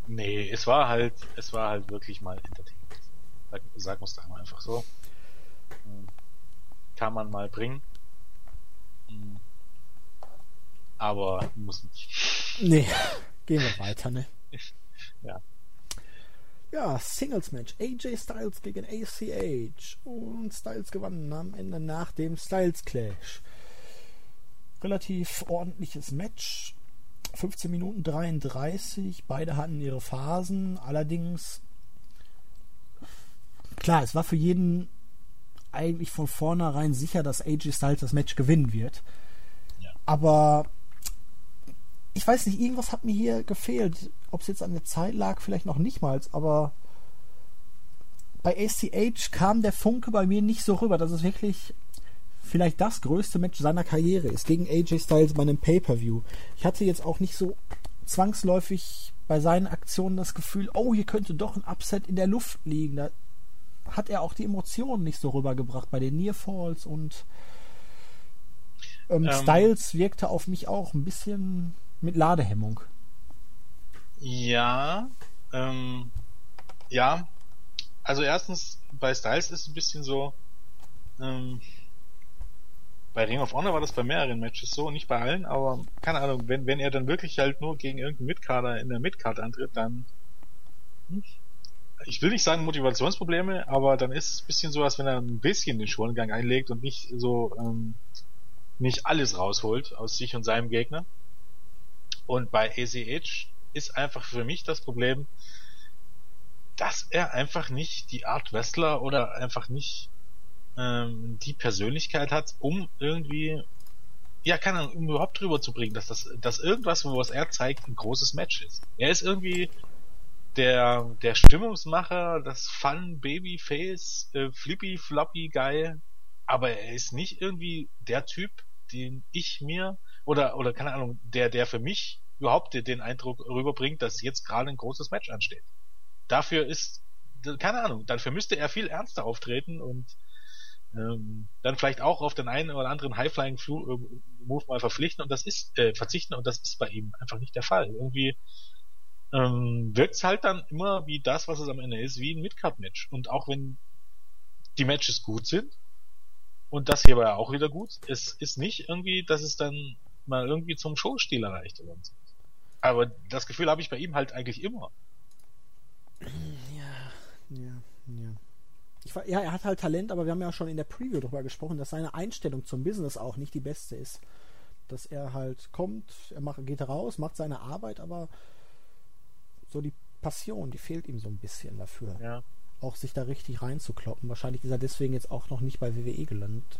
Nee, es war halt, es war halt wirklich mal Entertainment. Sagen wir es da mal einfach so. Hm. Kann man mal bringen. Hm. Aber muss nicht. Nee, gehen wir weiter, ne? ja. Ja, Singles Match. AJ Styles gegen ACH. Und Styles gewann am Ende nach dem Styles Clash. Relativ ordentliches Match. 15 Minuten 33. Beide hatten ihre Phasen. Allerdings, klar, es war für jeden eigentlich von vornherein sicher, dass AJ Styles das Match gewinnen wird. Ja. Aber ich weiß nicht, irgendwas hat mir hier gefehlt. Ob es jetzt an der Zeit lag, vielleicht noch nicht mal, aber bei ACH kam der Funke bei mir nicht so rüber, dass es wirklich vielleicht das größte Match seiner Karriere ist, gegen AJ Styles bei einem Pay-Per-View. Ich hatte jetzt auch nicht so zwangsläufig bei seinen Aktionen das Gefühl, oh, hier könnte doch ein Upset in der Luft liegen. Da hat er auch die Emotionen nicht so rübergebracht bei den Nearfalls und ähm, ähm, Styles wirkte auf mich auch ein bisschen mit Ladehemmung. Ja, ähm, ja. Also erstens, bei Styles ist es ein bisschen so, ähm, bei Ring of Honor war das bei mehreren Matches so, nicht bei allen, aber keine Ahnung, wenn, wenn er dann wirklich halt nur gegen irgendeinen Midcarder in der Midcard antritt, dann hm, ich will nicht sagen Motivationsprobleme, aber dann ist es ein bisschen so, als wenn er ein bisschen den Schongang einlegt und nicht so ähm, nicht alles rausholt aus sich und seinem Gegner. Und bei ACH ist einfach für mich das Problem, dass er einfach nicht die Art Wrestler oder einfach nicht ähm, die Persönlichkeit hat, um irgendwie, ja, keine Ahnung, um überhaupt drüber zu bringen, dass das, dass irgendwas, wo was er zeigt, ein großes Match ist. Er ist irgendwie der, der Stimmungsmacher, das Fun Babyface, äh, Flippy Floppy Guy, aber er ist nicht irgendwie der Typ, den ich mir oder, oder keine Ahnung, der, der für mich überhaupt den Eindruck rüberbringt, dass jetzt gerade ein großes Match ansteht. Dafür ist, keine Ahnung, dafür müsste er viel ernster auftreten und ähm, dann vielleicht auch auf den einen oder anderen High-Flying-Move mal verpflichten und das ist, äh, verzichten und das ist bei ihm einfach nicht der Fall. Irgendwie ähm, wirkt's halt dann immer wie das, was es am Ende ist, wie ein Midcard-Match. Und auch wenn die Matches gut sind, und das hier war ja auch wieder gut, es ist nicht irgendwie, dass es dann mal irgendwie zum Showstil erreicht oder so. Aber das Gefühl habe ich bei ihm halt eigentlich immer. Ja, ja, ja. Ich, ja, er hat halt Talent, aber wir haben ja schon in der Preview darüber gesprochen, dass seine Einstellung zum Business auch nicht die beste ist. Dass er halt kommt, er macht, geht raus, macht seine Arbeit, aber so die Passion, die fehlt ihm so ein bisschen dafür. Ja. Auch sich da richtig reinzukloppen. Wahrscheinlich ist er deswegen jetzt auch noch nicht bei WWE gelandet.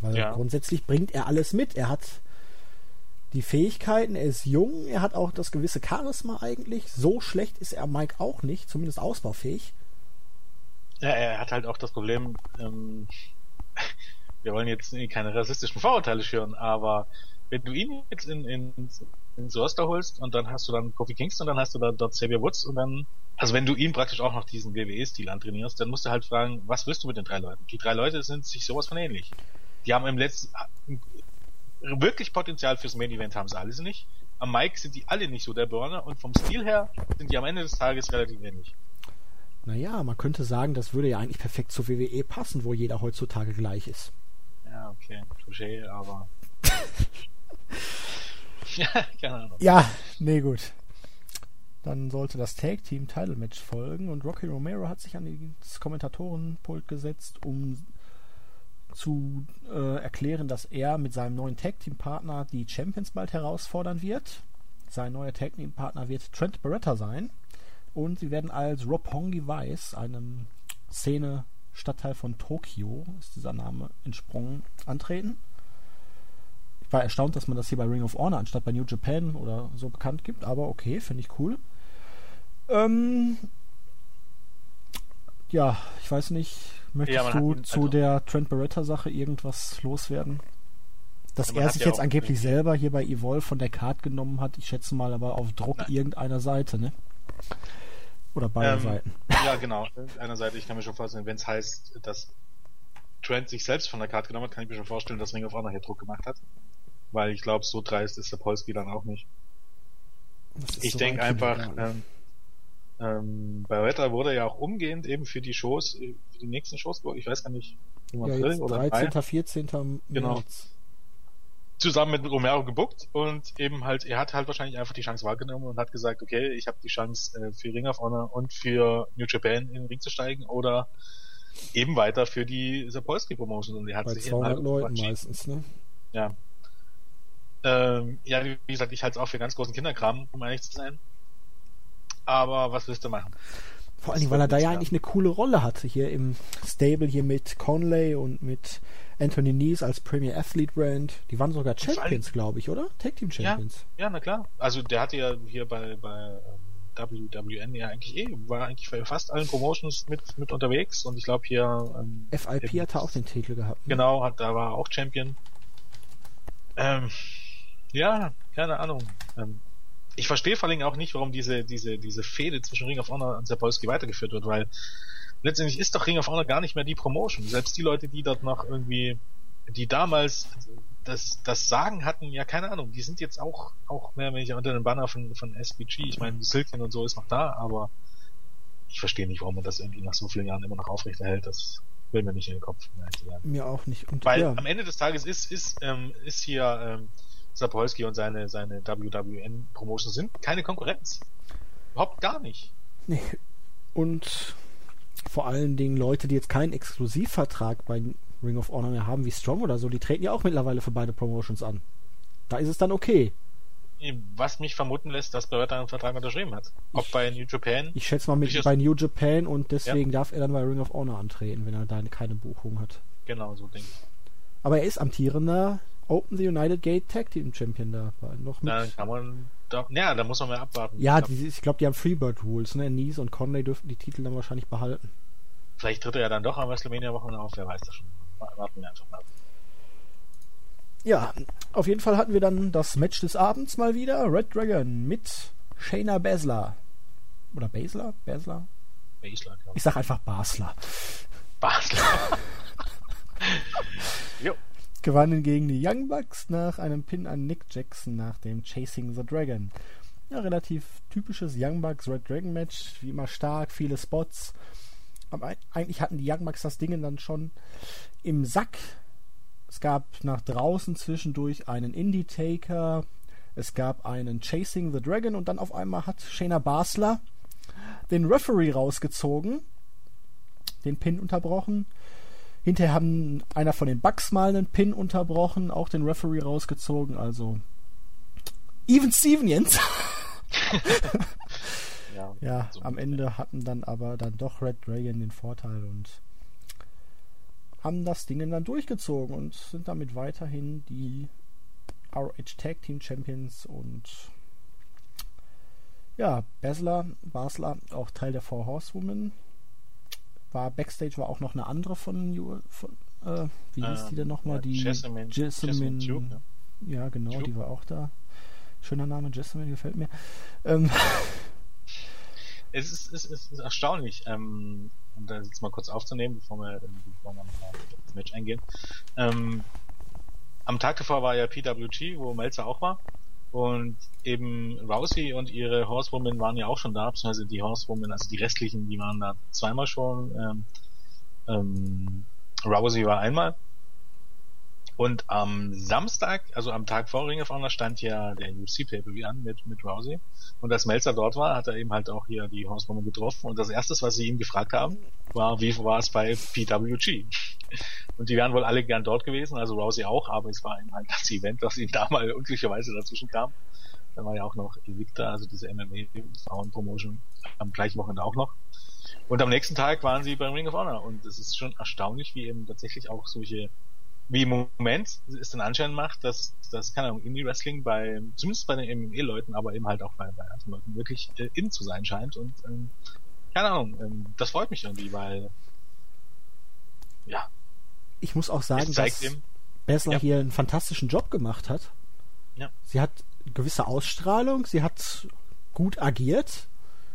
Weil ja. grundsätzlich bringt er alles mit. Er hat die Fähigkeiten, er ist jung, er hat auch das gewisse Charisma eigentlich. So schlecht ist er Mike auch nicht, zumindest ausbaufähig. Ja, er hat halt auch das Problem, ähm, wir wollen jetzt keine rassistischen Vorurteile schüren, aber wenn du ihn jetzt in, in, ins Roster holst und dann hast du dann Kofi Kingston, dann hast du da dort Xavier Woods und dann, also wenn du ihm praktisch auch noch diesen WWE-Stil antrainierst, dann musst du halt fragen, was willst du mit den drei Leuten? Die drei Leute sind sich sowas von ähnlich. Die haben im letzten, wirklich Potenzial fürs Main Event haben sie alles nicht. Am Mike sind die alle nicht so der Burner und vom Stil her sind die am Ende des Tages relativ ähnlich. Naja, man könnte sagen, das würde ja eigentlich perfekt zur WWE passen, wo jeder heutzutage gleich ist. Ja, okay, touché, aber. ja, keine Ahnung. Ja, nee, gut. Dann sollte das Tag Team Title Match folgen und Rocky Romero hat sich an das Kommentatorenpult gesetzt, um zu äh, erklären, dass er mit seinem neuen Tag Team Partner die Champions bald herausfordern wird. Sein neuer Tag Team Partner wird Trent Beretta sein und sie werden als Roppongi Vice, einem Szene Stadtteil von Tokio, ist dieser Name entsprungen, antreten. Ich war erstaunt, dass man das hier bei Ring of Honor anstatt bei New Japan oder so bekannt gibt, aber okay, finde ich cool. Ähm, ja, ich weiß nicht, möchtest ja, du zu also der Trent Beretta Sache irgendwas loswerden? Dass ja, er sich ja jetzt angeblich selber hier bei Evolve von der Card genommen hat, ich schätze mal aber auf Druck Nein. irgendeiner Seite, ne? Oder beide ähm, Seiten. Ja, genau. Einer Seite, ich kann mir schon vorstellen, wenn es heißt, dass Trent sich selbst von der Karte genommen hat, kann ich mir schon vorstellen, dass Ring of Honor hier Druck gemacht hat. Weil ich glaube, so dreist ist der Polski dann auch nicht. Ich so denke einfach, ähm, ähm, Barretta wurde ja auch umgehend eben für die Shows, für die nächsten Shows, ich weiß gar nicht, im April ja, oder 13., 3. 14. Genau. Zusammen mit Romero gebuckt und eben halt, er hat halt wahrscheinlich einfach die Chance wahrgenommen und hat gesagt, okay, ich habe die Chance äh, für Ring of Honor und für New Japan in den Ring zu steigen oder eben weiter für die Sapolsky Promotion und er hat Bei sich 200 halt Leuten meistens, ne? Ja. Ähm, ja, wie gesagt, ich halte es auch für ganz großen Kinderkram, um ehrlich zu sein. Aber was willst du machen? Vor allem, weil er da ja eigentlich eine coole Rolle hatte, hier im Stable hier mit Conley und mit Anthony Nees als Premier Athlete Brand. Die waren sogar Champions, glaube ich, oder? Tag Team Champions. Ja, ja, na klar. Also der hatte ja hier bei, bei ähm, WWN ja eigentlich eh, war eigentlich bei fast allen Promotions mit, mit unterwegs und ich glaube hier ähm, FIP hatte auch den Titel gehabt. Ne? Genau, hat, da war er auch Champion. Ähm, ja, keine Ahnung. Ähm, ich verstehe vor allem auch nicht, warum diese, diese, diese Fehde zwischen Ring of Honor und Zapolsky weitergeführt wird, weil letztendlich ist doch Ring of Honor gar nicht mehr die Promotion. Selbst die Leute, die dort noch irgendwie, die damals das, das Sagen hatten, ja, keine Ahnung, die sind jetzt auch, auch mehr oder weniger unter dem Banner von, von SBG. Ich meine, Silken und so ist noch da, aber ich verstehe nicht, warum man das irgendwie nach so vielen Jahren immer noch aufrechterhält. Das will mir nicht in den Kopf. Mir auch nicht. Und, Weil ja. am Ende des Tages ist, ist, ähm, ist hier ähm, Sapolsky und seine, seine WWN-Promotion sind keine Konkurrenz. Überhaupt gar nicht. Nee. Und vor allen Dingen Leute, die jetzt keinen Exklusivvertrag bei Ring of Honor mehr haben, wie Strong oder so, die treten ja auch mittlerweile für beide Promotions an. Da ist es dann okay. Was mich vermuten lässt, dass Beretta einen Vertrag unterschrieben hat. Ob ich, bei New Japan. Ich schätze mal mit bei New Japan und deswegen ja. darf er dann bei Ring of Honor antreten, wenn er da keine Buchung hat. Genau, so denke ich. Aber er ist amtierender Open the United Gate Tag Team Champion da. Noch mit. Da kann man, da, ja, da muss man mal abwarten. Ja, die, ich glaube, die haben Freebird Rules, ne? Nies und Conley dürften die Titel dann wahrscheinlich behalten. Vielleicht tritt er ja dann doch am WrestleMania-Wochenende auf, wer weiß das schon. Warten wir einfach mal. Ja, auf jeden Fall hatten wir dann das Match des Abends mal wieder. Red Dragon mit Shayna Baszler. Oder Baszler? Baszler? Baszler, ich. Ich sag einfach Basler. Basler. jo gewannen gegen die Young Bucks nach einem Pin an Nick Jackson nach dem Chasing the Dragon. Ja, relativ typisches Young Bucks Red Dragon Match, wie immer stark, viele Spots. Aber eigentlich hatten die Young Bucks das Ding dann schon im Sack. Es gab nach draußen zwischendurch einen Indie Taker, es gab einen Chasing the Dragon und dann auf einmal hat Shayna Basler den Referee rausgezogen, den Pin unterbrochen Hinterher haben einer von den Bugs mal einen Pin unterbrochen, auch den Referee rausgezogen, also Even Steven Jens. ja, ja so am Ende hatten dann aber dann doch Red Dragon den Vorteil und haben das Ding dann durchgezogen und sind damit weiterhin die ROH Tag Team Champions und ja, Basler, Basler, auch Teil der Four Horsewomen, war Backstage war auch noch eine andere von, von äh, wie hieß die denn nochmal? Ja, die Jessamine. Jessamine, Jessamine ne? Ja, genau, Duke. die war auch da. Schöner Name, Jessamine, gefällt mir. Ähm. Es ist, es ist, es ist erstaunlich, ähm, um das jetzt mal kurz aufzunehmen, bevor wir, bevor wir das Match eingehen. Ähm, am Tag davor war ja PWG, wo Melzer auch war. Und eben Rousey und ihre Horsewoman waren ja auch schon da, beziehungsweise die Horsewoman, also die restlichen, die waren da zweimal schon. Ähm, ähm, Rousey war einmal. Und am Samstag, also am Tag vor Ring of Honor, stand ja der UFC Pay-Per-View an mit, mit Rousey. Und als Melzer dort war, hat er eben halt auch hier die Hausnummer getroffen. Und das erste, was sie ihm gefragt haben, war, wie war es bei PWG? Und die wären wohl alle gern dort gewesen, also Rousey auch, aber es war eben halt das Event, das ihm da mal unglücklicherweise dazwischen kam. Dann war ja auch noch Evicta, also diese MMA-Frauen-Promotion am gleichen Wochenende auch noch. Und am nächsten Tag waren sie beim Ring of Honor. Und es ist schon erstaunlich, wie eben tatsächlich auch solche wie im Moment es den Anschein macht, dass das, keine Ahnung, Indie-Wrestling bei, zumindest bei den MMA-Leuten, aber eben halt auch bei, bei anderen Leuten wirklich äh, in zu sein scheint und ähm, keine Ahnung, ähm, das freut mich irgendwie, weil ja. Ich muss auch sagen, dass ihm, Bessler ja. hier einen fantastischen Job gemacht hat. Ja. Sie hat gewisse Ausstrahlung, sie hat gut agiert,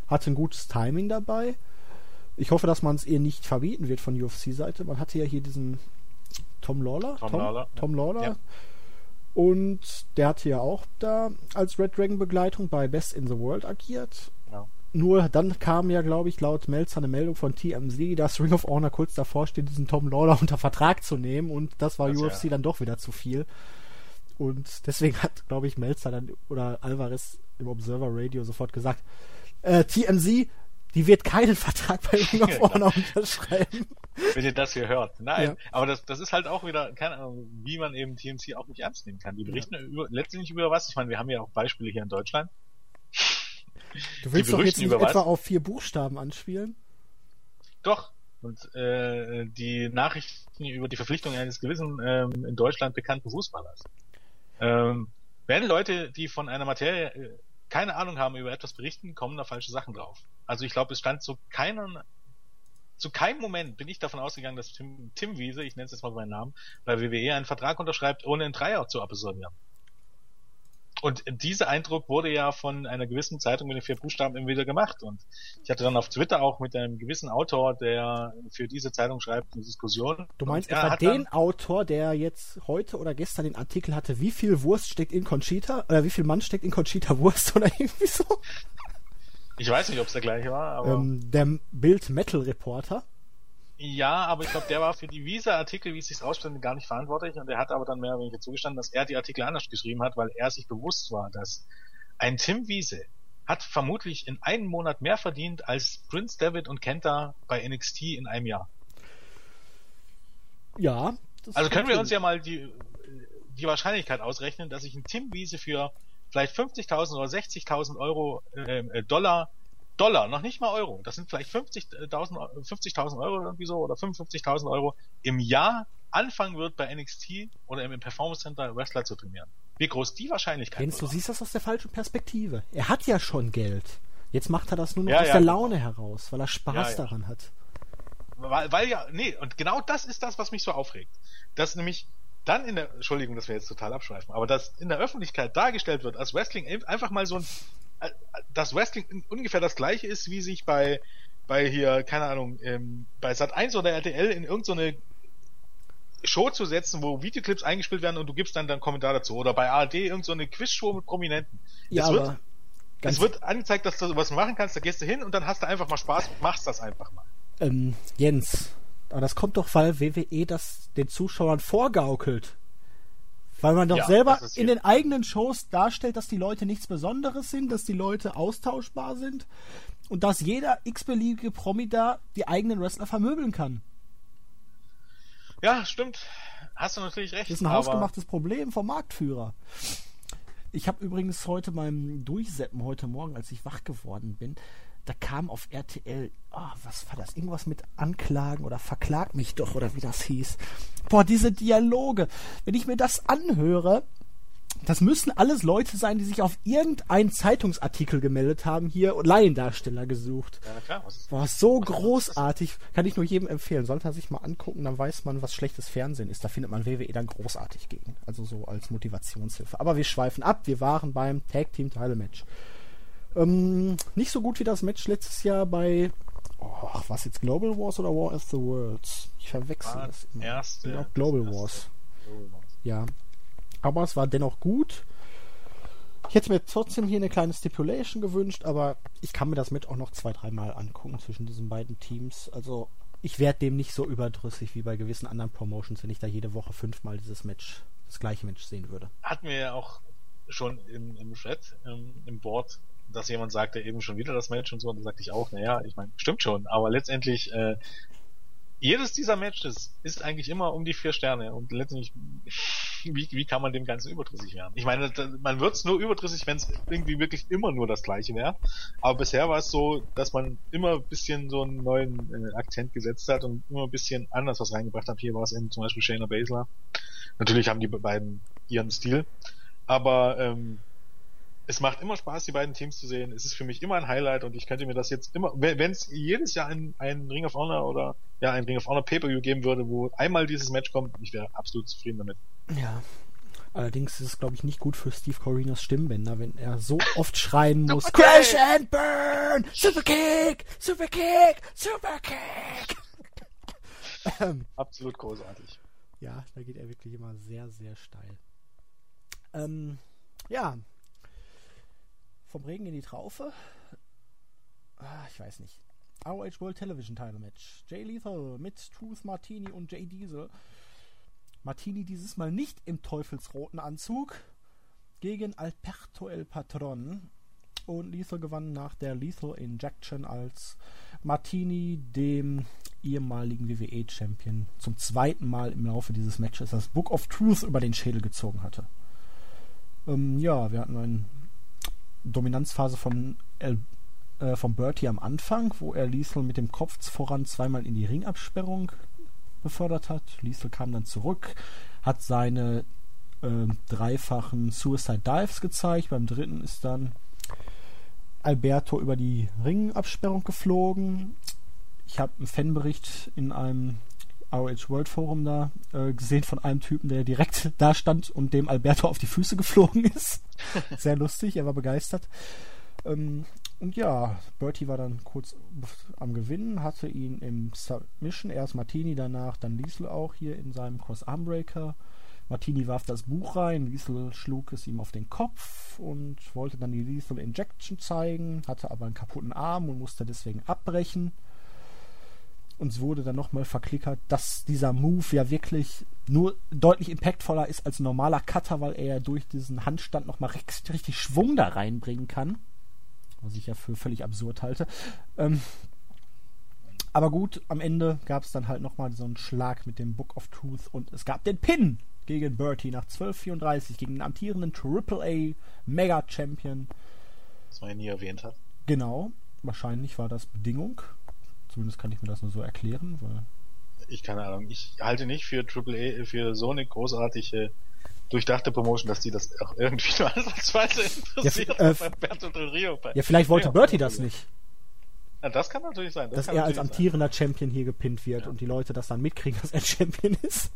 hatte ein gutes Timing dabei. Ich hoffe, dass man es ihr nicht verbieten wird von UFC-Seite. Man hatte ja hier diesen Tom Lawler. Tom, Tom Lawler. Tom Lawler. Ja. Und der hat hier auch da als Red Dragon Begleitung bei Best in the World agiert. Ja. Nur dann kam ja, glaube ich, laut Melzer eine Meldung von TMZ, dass Ring of Honor kurz davor steht, diesen Tom Lawler unter Vertrag zu nehmen und das war das UFC ja. dann doch wieder zu viel. Und deswegen hat, glaube ich, Melzer dann oder Alvarez im Observer Radio sofort gesagt, äh, TMZ, die wird keinen Vertrag bei Ring of Honor unterschreiben. Wenn ihr das hier hört. Nein, ja. aber das, das ist halt auch wieder, keine Ahnung, wie man eben TMC auch nicht ernst nehmen kann. Die berichten ja. über, letztendlich über was. Ich meine, wir haben ja auch Beispiele hier in Deutschland. Du willst doch jetzt nicht etwa auf vier Buchstaben anspielen? Doch. Und äh, die Nachrichten über die Verpflichtung eines gewissen ähm, in Deutschland bekannten Fußballers. Ähm, wenn Leute, die von einer Materie äh, keine Ahnung haben über etwas berichten, kommen da falsche Sachen drauf. Also ich glaube, es stand zu keinem, zu keinem Moment bin ich davon ausgegangen, dass Tim, Tim Wiese, ich nenne es jetzt mal meinen Namen, bei WWE einen Vertrag unterschreibt, ohne einen Dreier zu absolvieren. Und dieser Eindruck wurde ja von einer gewissen Zeitung mit den vier Buchstaben immer wieder gemacht. Und ich hatte dann auf Twitter auch mit einem gewissen Autor, der für diese Zeitung schreibt, eine Diskussion. Du meinst etwa den Autor, der jetzt heute oder gestern den Artikel hatte, wie viel Wurst steckt in Conchita, oder wie viel Mann steckt in Conchita Wurst oder irgendwie so? Ich weiß nicht, ob es der gleiche war, aber. Ähm, der Bild Metal Reporter. Ja, aber ich glaube, der war für die Visa-Artikel, wie es sich rausstellt, gar nicht verantwortlich und er hat aber dann mehr oder weniger zugestanden, dass er die Artikel anders geschrieben hat, weil er sich bewusst war, dass ein Tim Wiese hat vermutlich in einem Monat mehr verdient als Prince David und Kenta bei NXT in einem Jahr. Ja. also können wir uns ja mal die, die Wahrscheinlichkeit ausrechnen, dass sich ein Tim Wiese für vielleicht 50.000 oder 60.000 Euro äh, äh, Dollar Dollar, noch nicht mal Euro. Das sind vielleicht 50.000 50 Euro irgendwie so oder 55.000 Euro im Jahr anfangen wird bei NXT oder im Performance Center Wrestler zu trainieren. Wie groß die Wahrscheinlichkeit ist? du siehst das aus der falschen Perspektive. Er hat ja schon Geld. Jetzt macht er das nur noch ja, aus ja. der Laune heraus, weil er Spaß ja, daran hat. Weil, weil ja, nee, und genau das ist das, was mich so aufregt. Dass nämlich dann in der, Entschuldigung, dass wir jetzt total abschweifen, aber dass in der Öffentlichkeit dargestellt wird, als Wrestling einfach mal so ein das Wrestling ungefähr das gleiche ist, wie sich bei, bei hier, keine Ahnung, ähm, bei Sat 1 oder RTL in irgendeine Show zu setzen, wo Videoclips eingespielt werden und du gibst dann dann Kommentar dazu. Oder bei ARD irgendeine so Quizshow mit Prominenten. Ja, es wird, es wird angezeigt, dass du was machen kannst, da gehst du hin und dann hast du einfach mal Spaß und machst das einfach mal. Ähm, Jens, aber das kommt doch, weil WWE das den Zuschauern vorgaukelt. Weil man doch ja, selber in den eigenen Shows darstellt, dass die Leute nichts Besonderes sind, dass die Leute austauschbar sind und dass jeder x-beliebige Promi da die eigenen Wrestler vermöbeln kann. Ja, stimmt. Hast du natürlich recht. Das ist ein hausgemachtes Problem vom Marktführer. Ich habe übrigens heute beim Durchseppen heute Morgen, als ich wach geworden bin, da kam auf RTL, oh, was war das? Irgendwas mit Anklagen oder Verklag mich doch oder wie das hieß. Boah, diese Dialoge. Wenn ich mir das anhöre, das müssen alles Leute sein, die sich auf irgendeinen Zeitungsartikel gemeldet haben, hier Laiendarsteller gesucht. Ja, klar. Was Boah, so was großartig. Kann ich nur jedem empfehlen. Sollte er sich mal angucken, dann weiß man, was schlechtes Fernsehen ist. Da findet man WWE dann großartig gegen. Also so als Motivationshilfe. Aber wir schweifen ab. Wir waren beim Tag Team Title Match. Ähm, nicht so gut wie das Match letztes Jahr bei oh, was jetzt Global Wars oder War of the Worlds? Ich verwechsel war das immer. Erste, ja, Global erste. Wars. Global Wars. Ja. Aber es war dennoch gut. Ich hätte mir trotzdem hier eine kleine Stipulation gewünscht, aber ich kann mir das Match auch noch zwei, dreimal angucken zwischen diesen beiden Teams. Also ich werde dem nicht so überdrüssig wie bei gewissen anderen Promotions, wenn ich da jede Woche fünfmal dieses Match, das gleiche Match sehen würde. Hatten wir ja auch schon im, im Thread, ähm, im Board, dass jemand sagte eben schon wieder das Match und so, und da sagte ich auch, naja, ich meine, stimmt schon, aber letztendlich äh, jedes dieser Matches ist eigentlich immer um die vier Sterne und letztendlich, wie, wie kann man dem Ganzen überdrüssig werden? Ich meine, man wird es nur überdrüssig, wenn es irgendwie wirklich immer nur das gleiche wäre. Aber bisher war es so, dass man immer ein bisschen so einen neuen äh, Akzent gesetzt hat und immer ein bisschen anders was reingebracht hat. Hier war es eben zum Beispiel Shayna Baszler. Natürlich haben die beiden ihren Stil, aber ähm, es macht immer Spaß, die beiden Teams zu sehen. Es ist für mich immer ein Highlight und ich könnte mir das jetzt immer, wenn es jedes Jahr ein, ein Ring of Honor oder ja, ein Ring of Honor Pay-Per-View geben würde, wo einmal dieses Match kommt, ich wäre absolut zufrieden damit. Ja. Allerdings ist es, glaube ich, nicht gut für Steve Corinos Stimmbänder, wenn er so oft schreien muss. Crash and Burn! Super Kick! Super Kick! Super Kick! ähm, absolut großartig. Ja, da geht er wirklich immer sehr, sehr steil. Ähm, ja, vom Regen in die Traufe. Ah, ich weiß nicht. ROH World Television Title Match. Jay Lethal mit Truth Martini und Jay Diesel. Martini dieses Mal nicht im teufelsroten Anzug gegen Alberto El Patron. Und Lethal gewann nach der Lethal Injection als Martini dem ehemaligen WWE-Champion zum zweiten Mal im Laufe dieses Matches das Book of Truth über den Schädel gezogen hatte. Ähm, ja, wir hatten einen Dominanzphase von, El, äh, von Bertie am Anfang, wo er Liesel mit dem Kopf voran zweimal in die Ringabsperrung befördert hat. Liesel kam dann zurück, hat seine äh, dreifachen Suicide Dives gezeigt. Beim dritten ist dann Alberto über die Ringabsperrung geflogen. Ich habe einen Fanbericht in einem ROH World Forum da äh, gesehen von einem Typen, der direkt da stand und dem Alberto auf die Füße geflogen ist. Sehr lustig, er war begeistert. Ähm, und ja, Bertie war dann kurz am Gewinnen, hatte ihn im Submission, erst Martini, danach dann Liesel auch hier in seinem Cross-Armbreaker. Martini warf das Buch rein, Liesel schlug es ihm auf den Kopf und wollte dann die Liesel Injection zeigen, hatte aber einen kaputten Arm und musste deswegen abbrechen uns wurde dann nochmal verklickert, dass dieser Move ja wirklich nur deutlich impactvoller ist als ein normaler Cutter, weil er durch diesen Handstand nochmal richtig, richtig Schwung da reinbringen kann. Was ich ja für völlig absurd halte. Ähm, aber gut, am Ende gab es dann halt nochmal so einen Schlag mit dem Book of Truth und es gab den Pin gegen Bertie nach 12:34 gegen den amtierenden AAA Mega Champion. Was man ja nie erwähnt hat. Genau, wahrscheinlich war das Bedingung. Zumindest kann ich mir das nur so erklären, weil. Ich keine Ahnung. Ich halte nicht für Triple für so eine großartige durchdachte Promotion, dass die das auch irgendwie nur ansatzweise interessiert. Ja, äh, ja vielleicht wollte Bertie das nicht. Ja, das kann natürlich sein. Das dass er als amtierender sein. Champion hier gepinnt wird ja. und die Leute das dann mitkriegen, dass er Champion ist.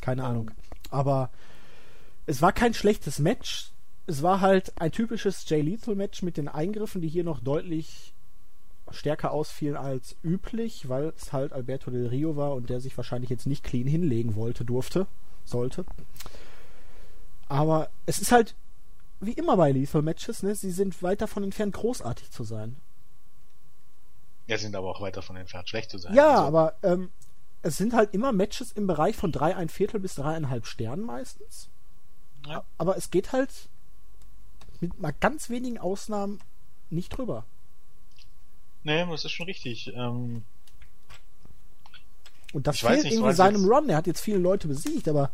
Keine Ahnung. Aber es war kein schlechtes Match. Es war halt ein typisches Jay Lethal Match mit den Eingriffen, die hier noch deutlich stärker ausfielen als üblich, weil es halt Alberto del Rio war und der sich wahrscheinlich jetzt nicht clean hinlegen wollte, durfte, sollte. Aber es ist halt wie immer bei Lethal Matches, ne? Sie sind weit davon entfernt, großartig zu sein. Ja, sind aber auch weit davon entfernt, schlecht zu sein. Ja, also. aber ähm, es sind halt immer Matches im Bereich von drei ein Viertel bis dreieinhalb Sternen meistens. Ja. Aber es geht halt mit mal ganz wenigen Ausnahmen nicht drüber. Nee, das ist schon richtig. Ähm, und das fehlt nicht, irgendwie seinem. Run. Er hat jetzt viele Leute besiegt, aber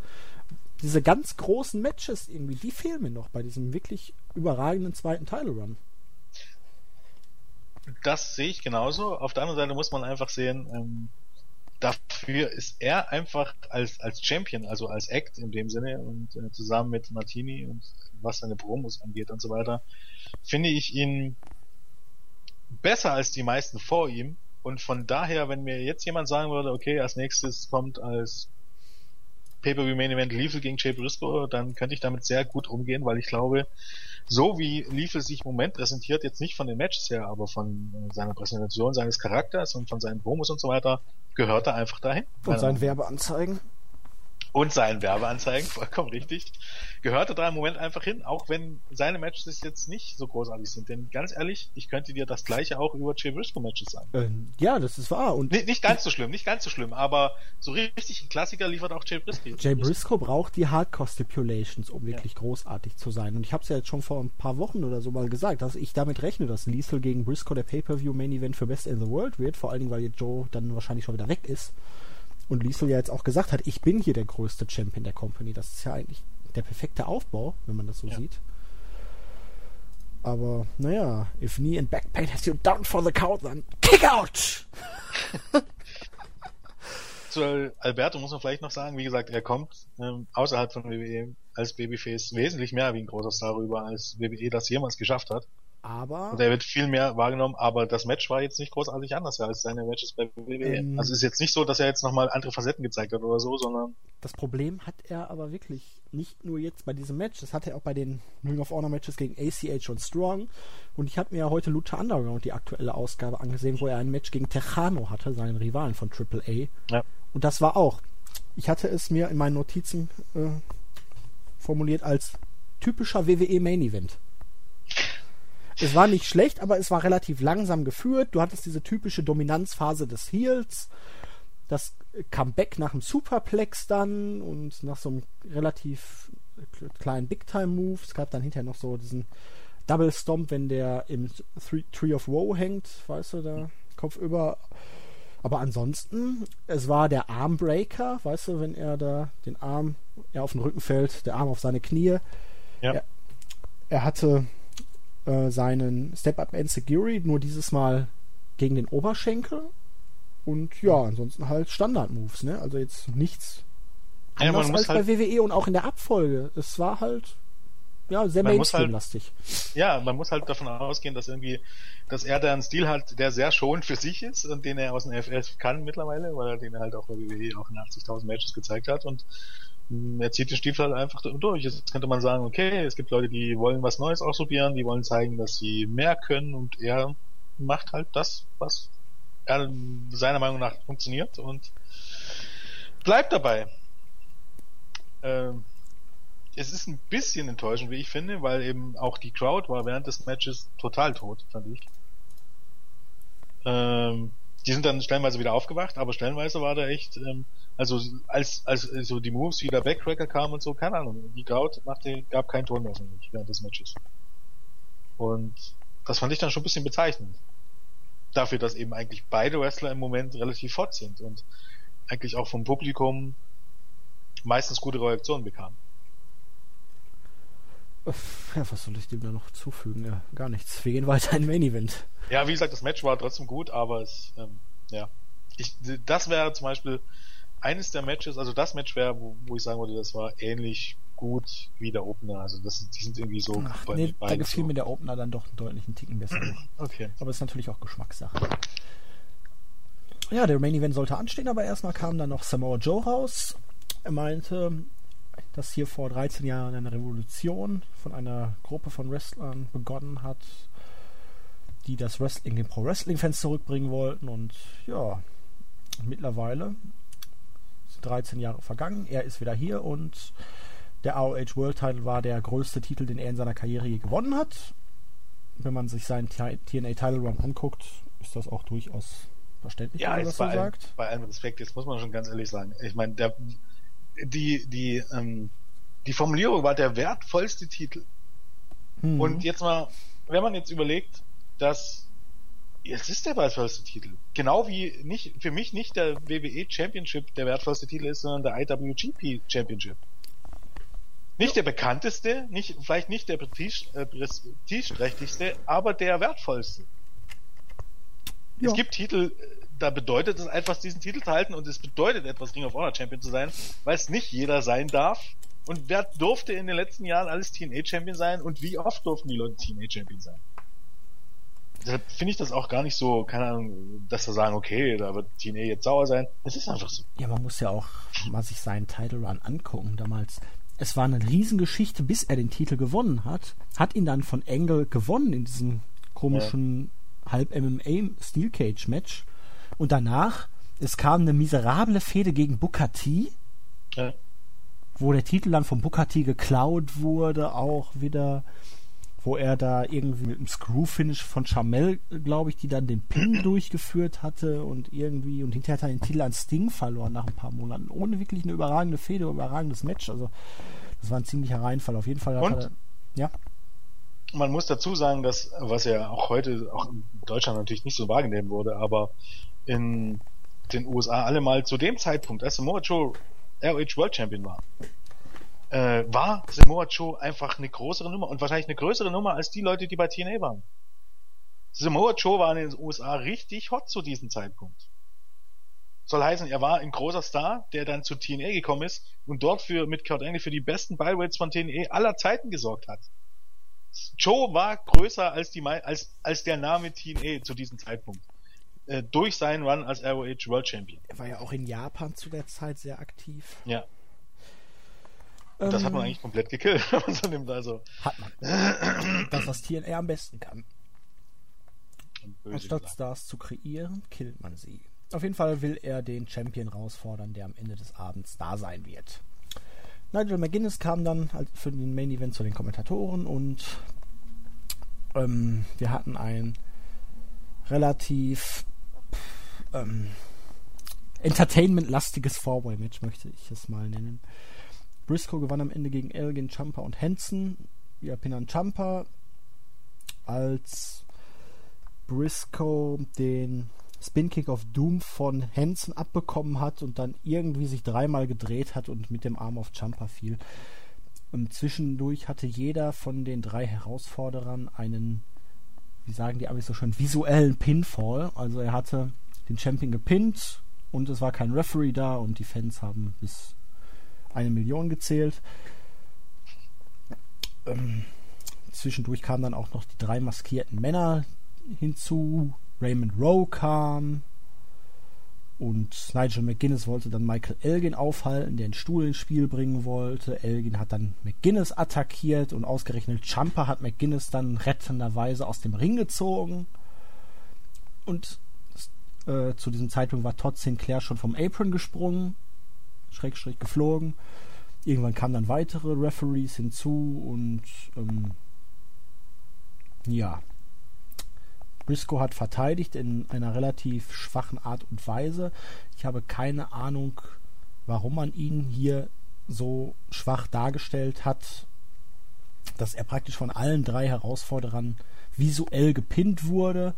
diese ganz großen Matches irgendwie, die fehlen mir noch bei diesem wirklich überragenden zweiten Title Run. Das sehe ich genauso. Auf der anderen Seite muss man einfach sehen, ähm, dafür ist er einfach als, als Champion, also als Act in dem Sinne und äh, zusammen mit Martini und was seine Promos angeht und so weiter, finde ich ihn besser als die meisten vor ihm. Und von daher, wenn mir jetzt jemand sagen würde, okay, als nächstes kommt als Pay-Per-View Main Event Lethal gegen Jay Briscoe, dann könnte ich damit sehr gut umgehen, weil ich glaube, so wie Lethal sich im Moment präsentiert, jetzt nicht von den Matches her, aber von seiner Präsentation, seines Charakters und von seinen Promos und so weiter, gehört er einfach dahin. Und seinen Werbeanzeigen? Und seinen Werbeanzeigen, vollkommen richtig. Gehörte da im Moment einfach hin, auch wenn seine Matches jetzt nicht so großartig sind. Denn ganz ehrlich, ich könnte dir das gleiche auch über Jay Briscoe Matches sagen. Ähm, ja, das ist wahr. Und nicht, nicht ganz so schlimm, nicht ganz so schlimm, aber so richtig ein Klassiker liefert auch Jay Briscoe. Jay Briscoe braucht die Hardcore Stipulations, um wirklich ja. großartig zu sein. Und ich habe es ja jetzt schon vor ein paar Wochen oder so mal gesagt, dass ich damit rechne, dass Liesel gegen Briscoe der Pay-Per-View Main Event für Best in the World wird. Vor allen Dingen, weil jetzt Joe dann wahrscheinlich schon wieder weg ist. Und Liesel ja jetzt auch gesagt hat, ich bin hier der größte Champion der Company. Das ist ja eigentlich der perfekte Aufbau, wenn man das so ja. sieht. Aber naja, if knee and back pain has you down for the count, then kick out! Zu Alberto muss man vielleicht noch sagen, wie gesagt, er kommt ähm, außerhalb von WWE als Babyface wesentlich mehr wie ein großer Star rüber, als WWE das jemals geschafft hat. Aber. Und er wird viel mehr wahrgenommen, aber das Match war jetzt nicht großartig anders als seine Matches bei WWE. Ähm, also es ist jetzt nicht so, dass er jetzt nochmal andere Facetten gezeigt hat oder so, sondern. Das Problem hat er aber wirklich nicht nur jetzt bei diesem Match, das hat er auch bei den Ring of Honor Matches gegen ACH und Strong. Und ich habe mir ja heute Luther Underground die aktuelle Ausgabe angesehen, wo er ein Match gegen Tejano hatte, seinen Rivalen von AAA. Ja. Und das war auch. Ich hatte es mir in meinen Notizen äh, formuliert als typischer WWE Main Event. Es war nicht schlecht, aber es war relativ langsam geführt. Du hattest diese typische Dominanzphase des Heels, das Comeback nach dem Superplex dann und nach so einem relativ kleinen Big-Time-Move. Es gab dann hinterher noch so diesen Double Stomp, wenn der im Three, Tree of Woe hängt, weißt du, da Kopf über. Aber ansonsten, es war der Armbreaker, weißt du, wenn er da den Arm, er auf den Rücken fällt, der Arm auf seine Knie. Ja. Er, er hatte äh, seinen Step-Up Enziguri, nur dieses Mal gegen den Oberschenkel. Und ja, ansonsten halt Standard-Moves, ne? Also jetzt nichts ja, anders als halt bei WWE und auch in der Abfolge. Es war halt ja, sehr halt Mainstream-lastig. Halt, ja, man muss halt davon ausgehen, dass irgendwie, dass er da einen Stil hat, der sehr schonend für sich ist und den er aus dem FF kann mittlerweile, weil er den halt auch bei WWE auch in 80.000 Matches gezeigt hat und er zieht den Stiefel halt einfach durch. Jetzt könnte man sagen, okay, es gibt Leute, die wollen was Neues ausprobieren, die wollen zeigen, dass sie mehr können und er macht halt das, was er seiner Meinung nach funktioniert und bleibt dabei. Ähm, es ist ein bisschen enttäuschend, wie ich finde, weil eben auch die Crowd war während des Matches total tot, fand ich. Ähm, die sind dann stellenweise wieder aufgewacht, aber stellenweise war da echt, ähm, also als als so die Moves wieder Backcracker kamen und so, keine Ahnung, die Crowd machte, gab keinen Ton mehr von mich während des Matches. Und das fand ich dann schon ein bisschen bezeichnend. Dafür, dass eben eigentlich beide Wrestler im Moment relativ fort sind und eigentlich auch vom Publikum meistens gute Reaktionen bekamen. Ja, was soll ich dem da noch zufügen? Ja, gar nichts. Wir gehen weiter in Main Event. Ja, wie gesagt, das Match war trotzdem gut, aber es, ähm, ja. Ich, das wäre zum Beispiel eines der Matches, also das Match wäre, wo, wo, ich sagen würde, das war ähnlich gut wie der Opener. Also das, die sind irgendwie so Ach, bei nee, Da gefiel so. mir der Opener dann doch einen deutlichen Ticken besser. okay. Aber es ist natürlich auch Geschmackssache. Ja, der Main Event sollte anstehen, aber erstmal kam dann noch Samoa Joe raus. Er meinte, dass hier vor 13 Jahren eine Revolution von einer Gruppe von Wrestlern begonnen hat, die das Wrestling den Pro Wrestling Fans zurückbringen wollten und ja, mittlerweile 13 Jahre vergangen, er ist wieder hier und der AOH World Title war der größte Titel, den er in seiner Karriere je gewonnen hat. Wenn man sich seinen TNA Title Run anguckt, ist das auch durchaus verständlich, ja, so bei sagt. Allem, bei allem Respekt, jetzt muss man schon ganz ehrlich sagen. Ich meine, der die, die, ähm, die Formulierung war der wertvollste Titel. Mhm. Und jetzt mal, wenn man jetzt überlegt, dass jetzt ist der wertvollste Titel. Genau wie nicht, für mich nicht der WWE Championship der wertvollste Titel ist, sondern der IWGP Championship. Nicht der bekannteste, nicht, vielleicht nicht der Prestige, äh, prestigeträchtigste, aber der wertvollste. Ja. Es gibt Titel, da bedeutet es einfach, diesen Titel zu halten und es bedeutet etwas, Ring of Honor Champion zu sein, weil es nicht jeder sein darf. Und wer durfte in den letzten Jahren alles TNA Champion sein und wie oft durften die Leute TNA Champion sein? Deshalb finde ich das auch gar nicht so, keine Ahnung, dass wir sagen, okay, da wird TNA jetzt sauer sein. Es ist einfach so. Ja, man muss ja auch mal sich seinen Title Run angucken damals. Es war eine Riesengeschichte, bis er den Titel gewonnen hat. Hat ihn dann von Angle gewonnen in diesem komischen ja. halb MMA Steel Cage Match. Und danach, es kam eine miserable Fehde gegen Booker T. Ja. wo der Titel dann vom Booker T geklaut wurde, auch wieder wo er da irgendwie mit dem Screw-Finish von Chamel, glaube ich, die dann den Pin durchgeführt hatte und irgendwie und hinterher hat er den Titel an Sting verloren nach ein paar Monaten. Ohne wirklich eine überragende Fehde, überragendes Match. Also das war ein ziemlicher Reinfall. Auf jeden Fall und? er, ja. Man muss dazu sagen, dass, was ja auch heute, auch in Deutschland natürlich nicht so wahrgenommen wurde, aber in den USA alle mal zu dem Zeitpunkt, als Samoa Joe ROH World Champion war, äh, war Samoa Joe einfach eine größere Nummer und wahrscheinlich eine größere Nummer als die Leute, die bei TNA waren. Samoa Joe war in den USA richtig hot zu diesem Zeitpunkt. Soll heißen, er war ein großer Star, der dann zu TNA gekommen ist und dort für, mit Kurt Angle für die besten Byweights von TNA aller Zeiten gesorgt hat. Joe war größer als die, als, als der Name TNA zu diesem Zeitpunkt. Äh, durch seinen Run als ROH World Champion. Er war ja auch in Japan zu der Zeit sehr aktiv. Ja, und das hat man ähm. eigentlich komplett gekillt, so nimmt. Also. Hat man. das, was TNA am besten kann. Anstatt Stars zu kreieren, killt man sie. Auf jeden Fall will er den Champion rausfordern, der am Ende des Abends da sein wird. Nigel McGuinness kam dann für den Main Event zu den Kommentatoren und ähm, wir hatten ein relativ ähm, entertainment-lastiges Four-Way-Match, möchte ich es mal nennen. Briscoe gewann am Ende gegen Elgin, Champa und Hansen. Ja, Pinan Champa als Briscoe den Spin Kick of Doom von Hansen abbekommen hat und dann irgendwie sich dreimal gedreht hat und mit dem Arm auf Champa fiel. Und zwischendurch hatte jeder von den drei Herausforderern einen, wie sagen die Amis so schön, visuellen Pinfall. Also er hatte den Champion gepinnt und es war kein Referee da und die Fans haben bis eine Million gezählt. Ähm, zwischendurch kamen dann auch noch die drei maskierten Männer hinzu. Raymond Rowe kam. Und Nigel McGuinness wollte dann Michael Elgin aufhalten, der einen Stuhl ins Spiel bringen wollte. Elgin hat dann McGuinness attackiert und ausgerechnet Champa hat McGuinness dann rettenderweise aus dem Ring gezogen. Und äh, zu diesem Zeitpunkt war Todd Sinclair schon vom Apron gesprungen Schrägstrich geflogen. Irgendwann kamen dann weitere Referees hinzu und ähm, ja. Briscoe hat verteidigt in einer relativ schwachen Art und Weise. Ich habe keine Ahnung, warum man ihn hier so schwach dargestellt hat, dass er praktisch von allen drei Herausforderern visuell gepinnt wurde.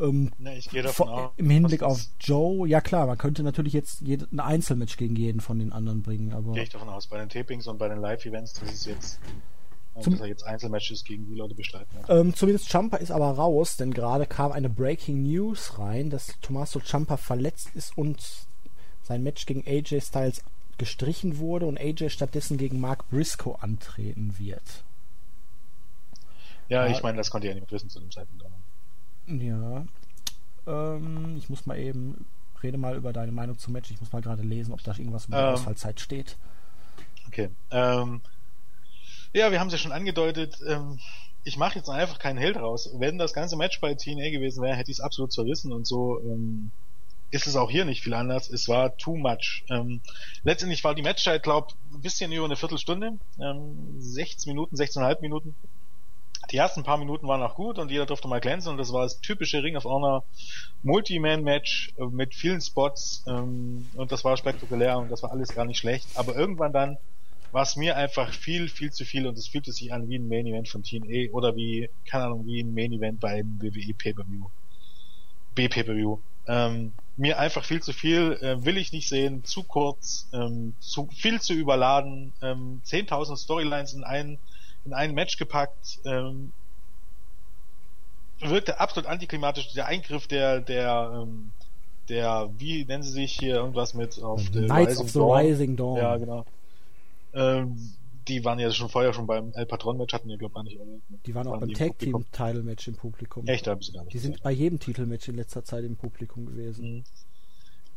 Ähm, ne, ich gehe davon aus. Im Hinblick auf Joe, ja klar, man könnte natürlich jetzt ein Einzelmatch gegen jeden von den anderen bringen, aber. Gehe ich davon aus. Bei den Tapings und bei den Live-Events, das ist jetzt. Zum, dass er jetzt Einzelmatches gegen die Leute bestreiten hat. Ähm, zumindest Champa ist aber raus, denn gerade kam eine Breaking News rein, dass Tommaso Champa verletzt ist und sein Match gegen AJ Styles gestrichen wurde und AJ stattdessen gegen Mark Briscoe antreten wird. Ja, ja ich meine, das konnte ja nicht wissen zu dem Zeitpunkt. Ja. Ähm, ich muss mal eben, rede mal über deine Meinung zum Match. Ich muss mal gerade lesen, ob da irgendwas über ähm, Ausfallzeit steht. Okay. Ähm, ja, wir haben es ja schon angedeutet. Ähm, ich mache jetzt einfach keinen Held raus. Wenn das ganze Match bei TNA gewesen wäre, hätte ich es absolut zerrissen und so ähm, ist es auch hier nicht viel anders. Es war too much. Ähm, letztendlich war die Matchzeit, glaube ein bisschen über eine Viertelstunde. Ähm, 16 Minuten, 16,5 Minuten die ersten paar Minuten waren auch gut und jeder durfte mal glänzen und das war das typische Ring of Honor Multi-Man-Match äh, mit vielen Spots ähm, und das war spektakulär und das war alles gar nicht schlecht. Aber irgendwann dann war es mir einfach viel, viel zu viel und es fühlte sich an wie ein Main Event von TNA oder wie, keine Ahnung, wie ein Main Event beim WWE Pay-Per-View. B-Pay-Per-View. Ähm, mir einfach viel zu viel, äh, will ich nicht sehen, zu kurz, ähm, zu viel zu überladen, ähm, 10.000 Storylines in einen in ein Match gepackt. Ähm, wirkte absolut antiklimatisch. Der Eingriff der, der, ähm, der, wie nennen sie sich hier irgendwas mit auf The Knights Rising of the Dawn. Rising Dawn. Ja, genau. Ähm, die waren ja schon vorher schon beim El Patron Match, hatten ja glaube ich nicht. Erwähnt, Die waren, waren auch beim Tag Team Title Match im Publikum. Echt, da haben sie gar nicht. Die sind bei jedem Titelmatch in letzter Zeit im Publikum gewesen. Mhm.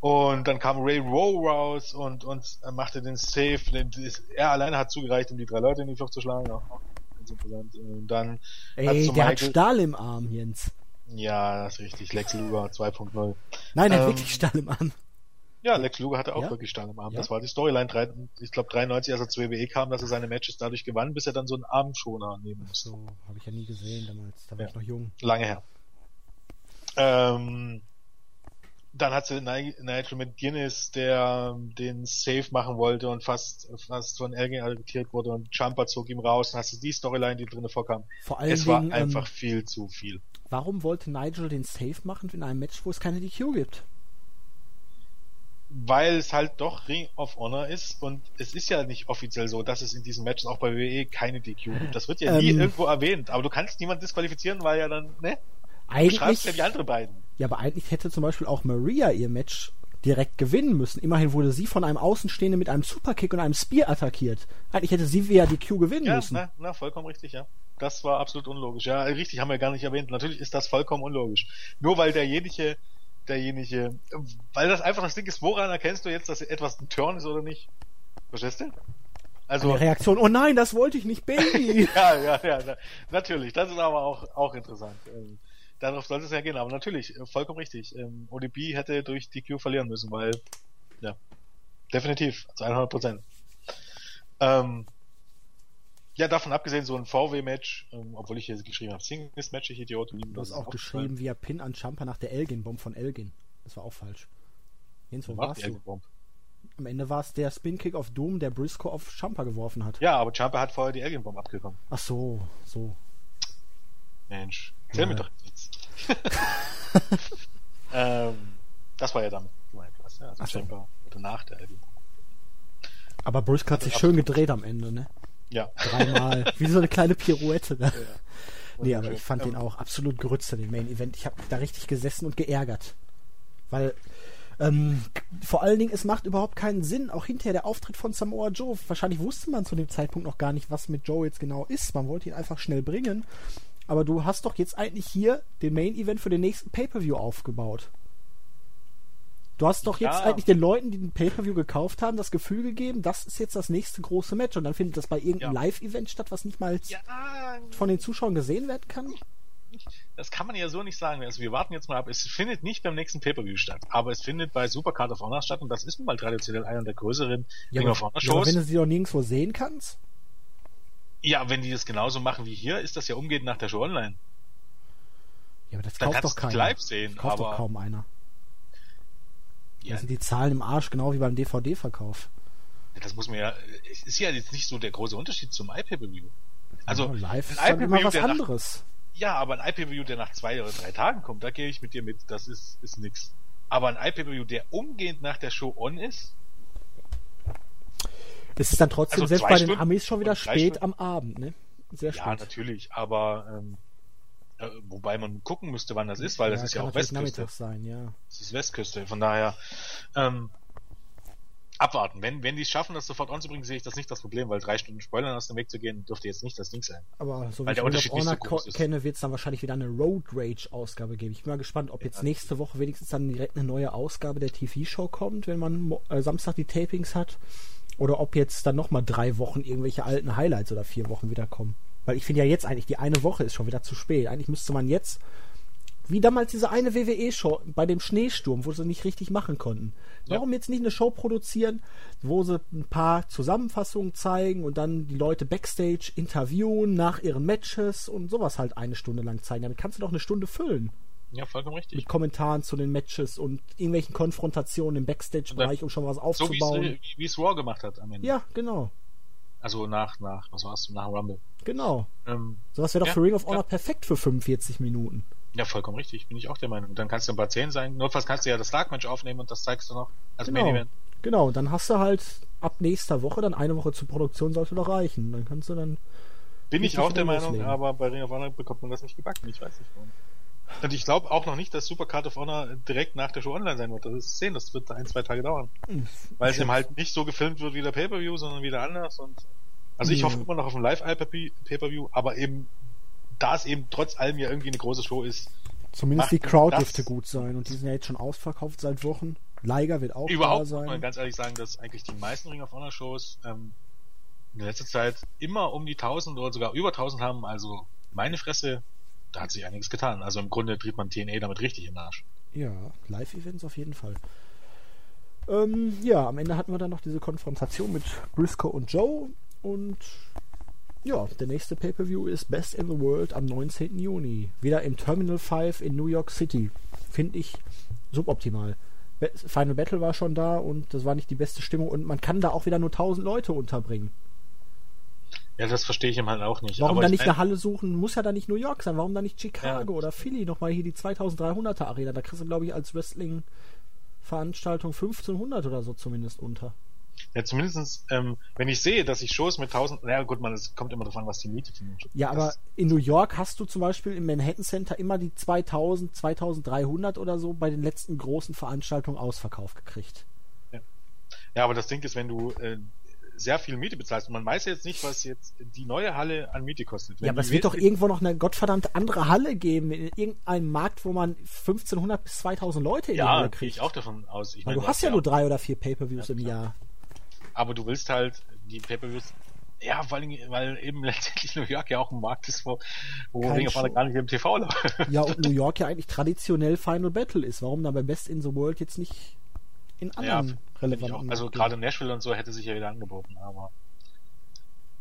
Und dann kam Ray Rowe raus und, und machte den Save. Den, er alleine hat zugereicht, um die drei Leute in die Flucht zu schlagen. Auch interessant. Und dann Ey, der Michael... hat Stahl im Arm, Jens. Ja, das ist richtig. Lex Luger 2.0. Nein, er ähm, hat wirklich Stahl im Arm. Ja, Lex Luger hatte auch ja? wirklich Stange im Arm. Ja? Das war die Storyline. Ich glaube 93, als er zur WWE kam, dass er seine Matches dadurch gewann, bis er dann so einen Armschoner nehmen musste. So, habe ich ja nie gesehen damals. Da war ja. ich noch jung. Lange her. Ähm, dann hat sie Nigel mit Guinness, der den Safe machen wollte und fast, fast von Elgin arretiert wurde und Jumper zog ihm raus. Dann hast du die Storyline, die drinnen vorkam. Vor allem es war einfach ähm, viel zu viel. Warum wollte Nigel den Safe machen in einem Match, wo es keine DQ gibt? weil es halt doch Ring of Honor ist und es ist ja nicht offiziell so, dass es in diesen Matches auch bei WWE keine DQ gibt. Das wird ja nie ähm, irgendwo erwähnt, aber du kannst niemanden disqualifizieren, weil ja dann, ne? Eigentlich, du schreibst ja die anderen beiden. Ja, aber eigentlich hätte zum Beispiel auch Maria ihr Match direkt gewinnen müssen. Immerhin wurde sie von einem Außenstehenden mit einem Superkick und einem Spear attackiert. Eigentlich hätte sie via DQ gewinnen ja, müssen. Na, na, vollkommen richtig, ja. Das war absolut unlogisch. Ja, richtig, haben wir gar nicht erwähnt. Natürlich ist das vollkommen unlogisch. Nur weil derjenige derjenige, weil das einfach das Ding ist, woran erkennst du jetzt, dass etwas ein Turn ist oder nicht? Verstehst du? Also Eine Reaktion, oh nein, das wollte ich nicht, Baby. ja, ja, ja, na, natürlich. Das ist aber auch, auch interessant. Darauf sollte es ja gehen, aber natürlich, äh, vollkommen richtig. Ähm, ODB hätte durch DQ verlieren müssen, weil, ja, definitiv, zu 100 Prozent. Ähm, ja, davon abgesehen, so ein VW-Match, ähm, obwohl ich hier geschrieben habe, Singles-Match, ich Idiot. Du hast auch geschrieben via Pin an Jumper nach der Elgin-Bomb von Elgin. Das war auch falsch. Jens, wo warst du? Am Ende war es der Spin-Kick auf Doom, der Briscoe auf Jumper geworfen hat. Ja, aber Jumper hat vorher die Elgin-Bomb abgekommen. Ach so, so. Mensch, erzähl ja. mir doch. ähm, das war ja dann gemeint, was, ja? Also Ach wurde nach der Elgin-Bomb. Aber Briscoe hat also sich schön gedreht am Ende, ne? Ja. Dreimal. Wie so eine kleine Pirouette. Ne? Ja. Nee, aber ich fand den auch absolut grütze, den Main Event. Ich habe da richtig gesessen und geärgert. Weil, ähm, vor allen Dingen, es macht überhaupt keinen Sinn. Auch hinterher der Auftritt von Samoa Joe. Wahrscheinlich wusste man zu dem Zeitpunkt noch gar nicht, was mit Joe jetzt genau ist. Man wollte ihn einfach schnell bringen. Aber du hast doch jetzt eigentlich hier den Main Event für den nächsten Pay-Per-View aufgebaut. Du hast doch jetzt ja. eigentlich den Leuten, die den Pay-Per-View gekauft haben, das Gefühl gegeben, das ist jetzt das nächste große Match und dann findet das bei irgendeinem ja. Live-Event statt, was nicht mal ja. von den Zuschauern gesehen werden kann? Das kann man ja so nicht sagen. Also wir warten jetzt mal ab. Es findet nicht beim nächsten Pay-Per-View statt, aber es findet bei Supercard of Honor statt und das ist nun mal traditionell einer der größeren ja, Ring of Honor Shows. Ja, aber wenn du sie doch nirgendwo sehen kannst? Ja, wenn die das genauso machen wie hier, ist das ja umgehend nach der Show online. Ja, aber das kauft doch keiner. live sehen, das kauft aber doch kaum einer. Ja. Da sind die Zahlen im Arsch, genau wie beim DVD-Verkauf. Das muss man ja, es ist ja jetzt nicht so der große Unterschied zum iPay-Per-View. Also, ja, live ist dann immer was anderes. Nach, ja, aber ein iPay-Per-View, der nach zwei oder drei Tagen kommt, da gehe ich mit dir mit, das ist, ist nix. Aber ein iPay-Per-View, der umgehend nach der Show on ist, das ist dann trotzdem also selbst bei den Amis schon wieder spät Stunden. am Abend, ne? Sehr spät. Ja, natürlich, aber ähm, äh, wobei man gucken müsste, wann das ist, weil ja, das ist ja auch Westküste. Sein, ja. Das ist Westküste, von daher ähm, abwarten. Wenn, wenn die es schaffen, das sofort anzubringen, sehe ich das nicht das Problem, weil drei Stunden Spoilern aus dem Weg zu gehen, dürfte jetzt nicht das Ding sein. Aber so wie weil ich der Honor so kenne, wird es dann wahrscheinlich wieder eine Road Rage Ausgabe geben. Ich bin mal gespannt, ob jetzt nächste Woche wenigstens dann direkt eine neue Ausgabe der TV-Show kommt, wenn man äh, Samstag die Tapings hat. Oder ob jetzt dann nochmal drei Wochen irgendwelche alten Highlights oder vier Wochen wiederkommen. Weil ich finde ja jetzt eigentlich, die eine Woche ist schon wieder zu spät. Eigentlich müsste man jetzt, wie damals diese eine WWE-Show bei dem Schneesturm, wo sie nicht richtig machen konnten. Warum ja. jetzt nicht eine Show produzieren, wo sie ein paar Zusammenfassungen zeigen und dann die Leute backstage interviewen nach ihren Matches und sowas halt eine Stunde lang zeigen. Damit kannst du doch eine Stunde füllen. Ja, vollkommen richtig. Mit Kommentaren zu den Matches und irgendwelchen Konfrontationen im Backstage-Bereich, um schon was aufzubauen. So wie es Raw gemacht hat am Ende. Ja, genau. Also nach, nach, was war's, nach Rumble. Genau. Ähm, Sowas wäre doch ja, für Ring of Honor ja. perfekt für 45 Minuten. Ja, vollkommen richtig, bin ich auch der Meinung. Dann kannst du ein paar 10 sein. Notfalls kannst du ja das Dark Match aufnehmen und das zeigst du noch als genau. Main Event. Genau, dann hast du halt ab nächster Woche, dann eine Woche zur Produktion sollte doch reichen. Dann kannst du dann. Bin ich auch der Meinung, loslegen. aber bei Ring of Honor bekommt man das nicht gebacken. Ich weiß nicht warum. Und ich glaube auch noch nicht, dass Super Card of Honor direkt nach der Show online sein wird. Das ist sehen, das wird ein, zwei Tage dauern. Hm. Weil es eben halt nicht so gefilmt wird wie der Pay-Per-View, sondern wieder anders und also ich hoffe immer noch auf ein Live-Pay-Per-View, aber eben, da es eben trotz allem ja irgendwie eine große Show ist. Zumindest die Crowd dürfte gut sein und die sind ja jetzt schon ausverkauft seit Wochen. Liger wird auch Überhaupt da sein. muss man ganz ehrlich sagen, dass eigentlich die meisten Ring of Honor Shows ähm, in letzter Zeit immer um die 1000 oder sogar über 1000 haben. Also meine Fresse, da hat sich einiges getan. Also im Grunde tritt man TNA damit richtig in den Arsch. Ja, Live-Events auf jeden Fall. Ähm, ja, am Ende hatten wir dann noch diese Konfrontation mit Briscoe und Joe und ja, der nächste Pay-Per-View ist Best in the World am 19. Juni. Wieder im Terminal 5 in New York City. Finde ich suboptimal. Final Battle war schon da und das war nicht die beste Stimmung und man kann da auch wieder nur 1000 Leute unterbringen. Ja, das verstehe ich ihm halt auch nicht. Warum da nicht eine Halle suchen? Muss ja da nicht New York sein. Warum da nicht Chicago ja. oder Philly? Nochmal hier die 2300er Arena. Da kriegst du, glaube ich, als Wrestling-Veranstaltung 1500 oder so zumindest unter. Ja, zumindestens, ähm, wenn ich sehe, dass ich Shows mit 1000, naja gut, man, es kommt immer davon, was die Miete für Ja, aber in New York hast du zum Beispiel im Manhattan Center immer die 2000, 2300 oder so bei den letzten großen Veranstaltungen ausverkauft gekriegt. Ja, ja aber das Ding ist, wenn du äh, sehr viel Miete bezahlst und man weiß jetzt nicht, was jetzt die neue Halle an Miete kostet. Wenn ja, aber es wird doch irgendwo noch eine gottverdammt andere Halle geben, in irgendeinem Markt, wo man 1500 bis 2000 Leute in ja, die Halle kriegt. Ja, gehe ich auch davon aus. Ich Weil du hast ja nur drei oder vier Pay-Per-Views ja, im Jahr aber du willst halt die Pay-Per-Views ja, vor allem, weil eben letztendlich New York ja auch ein Markt ist, wo, wo Ring of Honor gar nicht im TV läuft. Ja, und New York ja eigentlich traditionell Final Battle ist. Warum dann bei Best in the World jetzt nicht in anderen ja, relevanten Also gerade Nashville und so hätte sich ja wieder angeboten, aber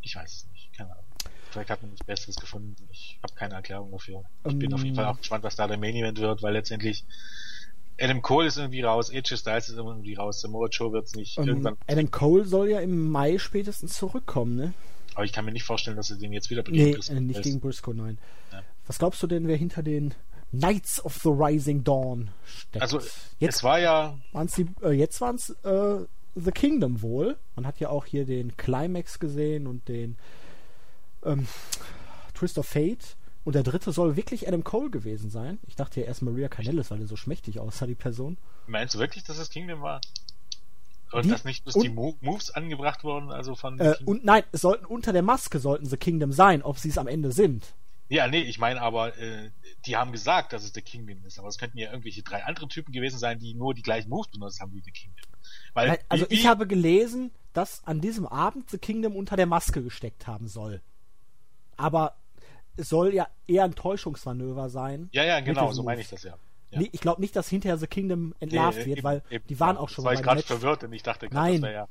ich weiß es nicht. Keine Ahnung. Vielleicht hat man nichts Besseres gefunden. Ich habe keine Erklärung dafür. Ich um, bin auf jeden Fall auch gespannt, was da der Main Event wird, weil letztendlich Adam Cole ist irgendwie raus, AJ Styles ist irgendwie raus, Samoa Joe wird's nicht. Um, irgendwann. Adam Cole soll ja im Mai spätestens zurückkommen, ne? Aber ich kann mir nicht vorstellen, dass er den jetzt wieder gegen nee, Briscoe äh, nicht gegen Briscoe, nein. Ja. Was glaubst du denn, wer hinter den Knights of the Rising Dawn steckt? Also, jetzt es war ja... Waren's die, äh, jetzt waren es äh, The Kingdom wohl. Man hat ja auch hier den Climax gesehen und den ähm, Twist of Fate. Und der dritte soll wirklich Adam Cole gewesen sein. Ich dachte ja erst Maria Canellis, weil er so schmächtig aussah, die Person. Meinst du wirklich, dass es Kingdom war? Und die, dass nicht bloß die Moves angebracht wurden, also von. Äh, und nein, es sollten unter der Maske sollten sie Kingdom sein, ob sie es am Ende sind. Ja, nee, ich meine aber, äh, die haben gesagt, dass es der Kingdom ist, aber es könnten ja irgendwelche drei andere Typen gewesen sein, die nur die gleichen Moves benutzt haben wie The Kingdom. Weil, also wie, ich habe gelesen, dass an diesem Abend The Kingdom unter der Maske gesteckt haben soll. Aber es soll ja eher ein Täuschungsmanöver sein. Ja, ja, genau, so meine ich das ja. ja. Ich glaube nicht, dass hinterher The Kingdom entlarvt nee, wird, eben, weil eben, die waren auch schon mal bei einem Match. verwirrt und ich dachte gerade, Nein, das ja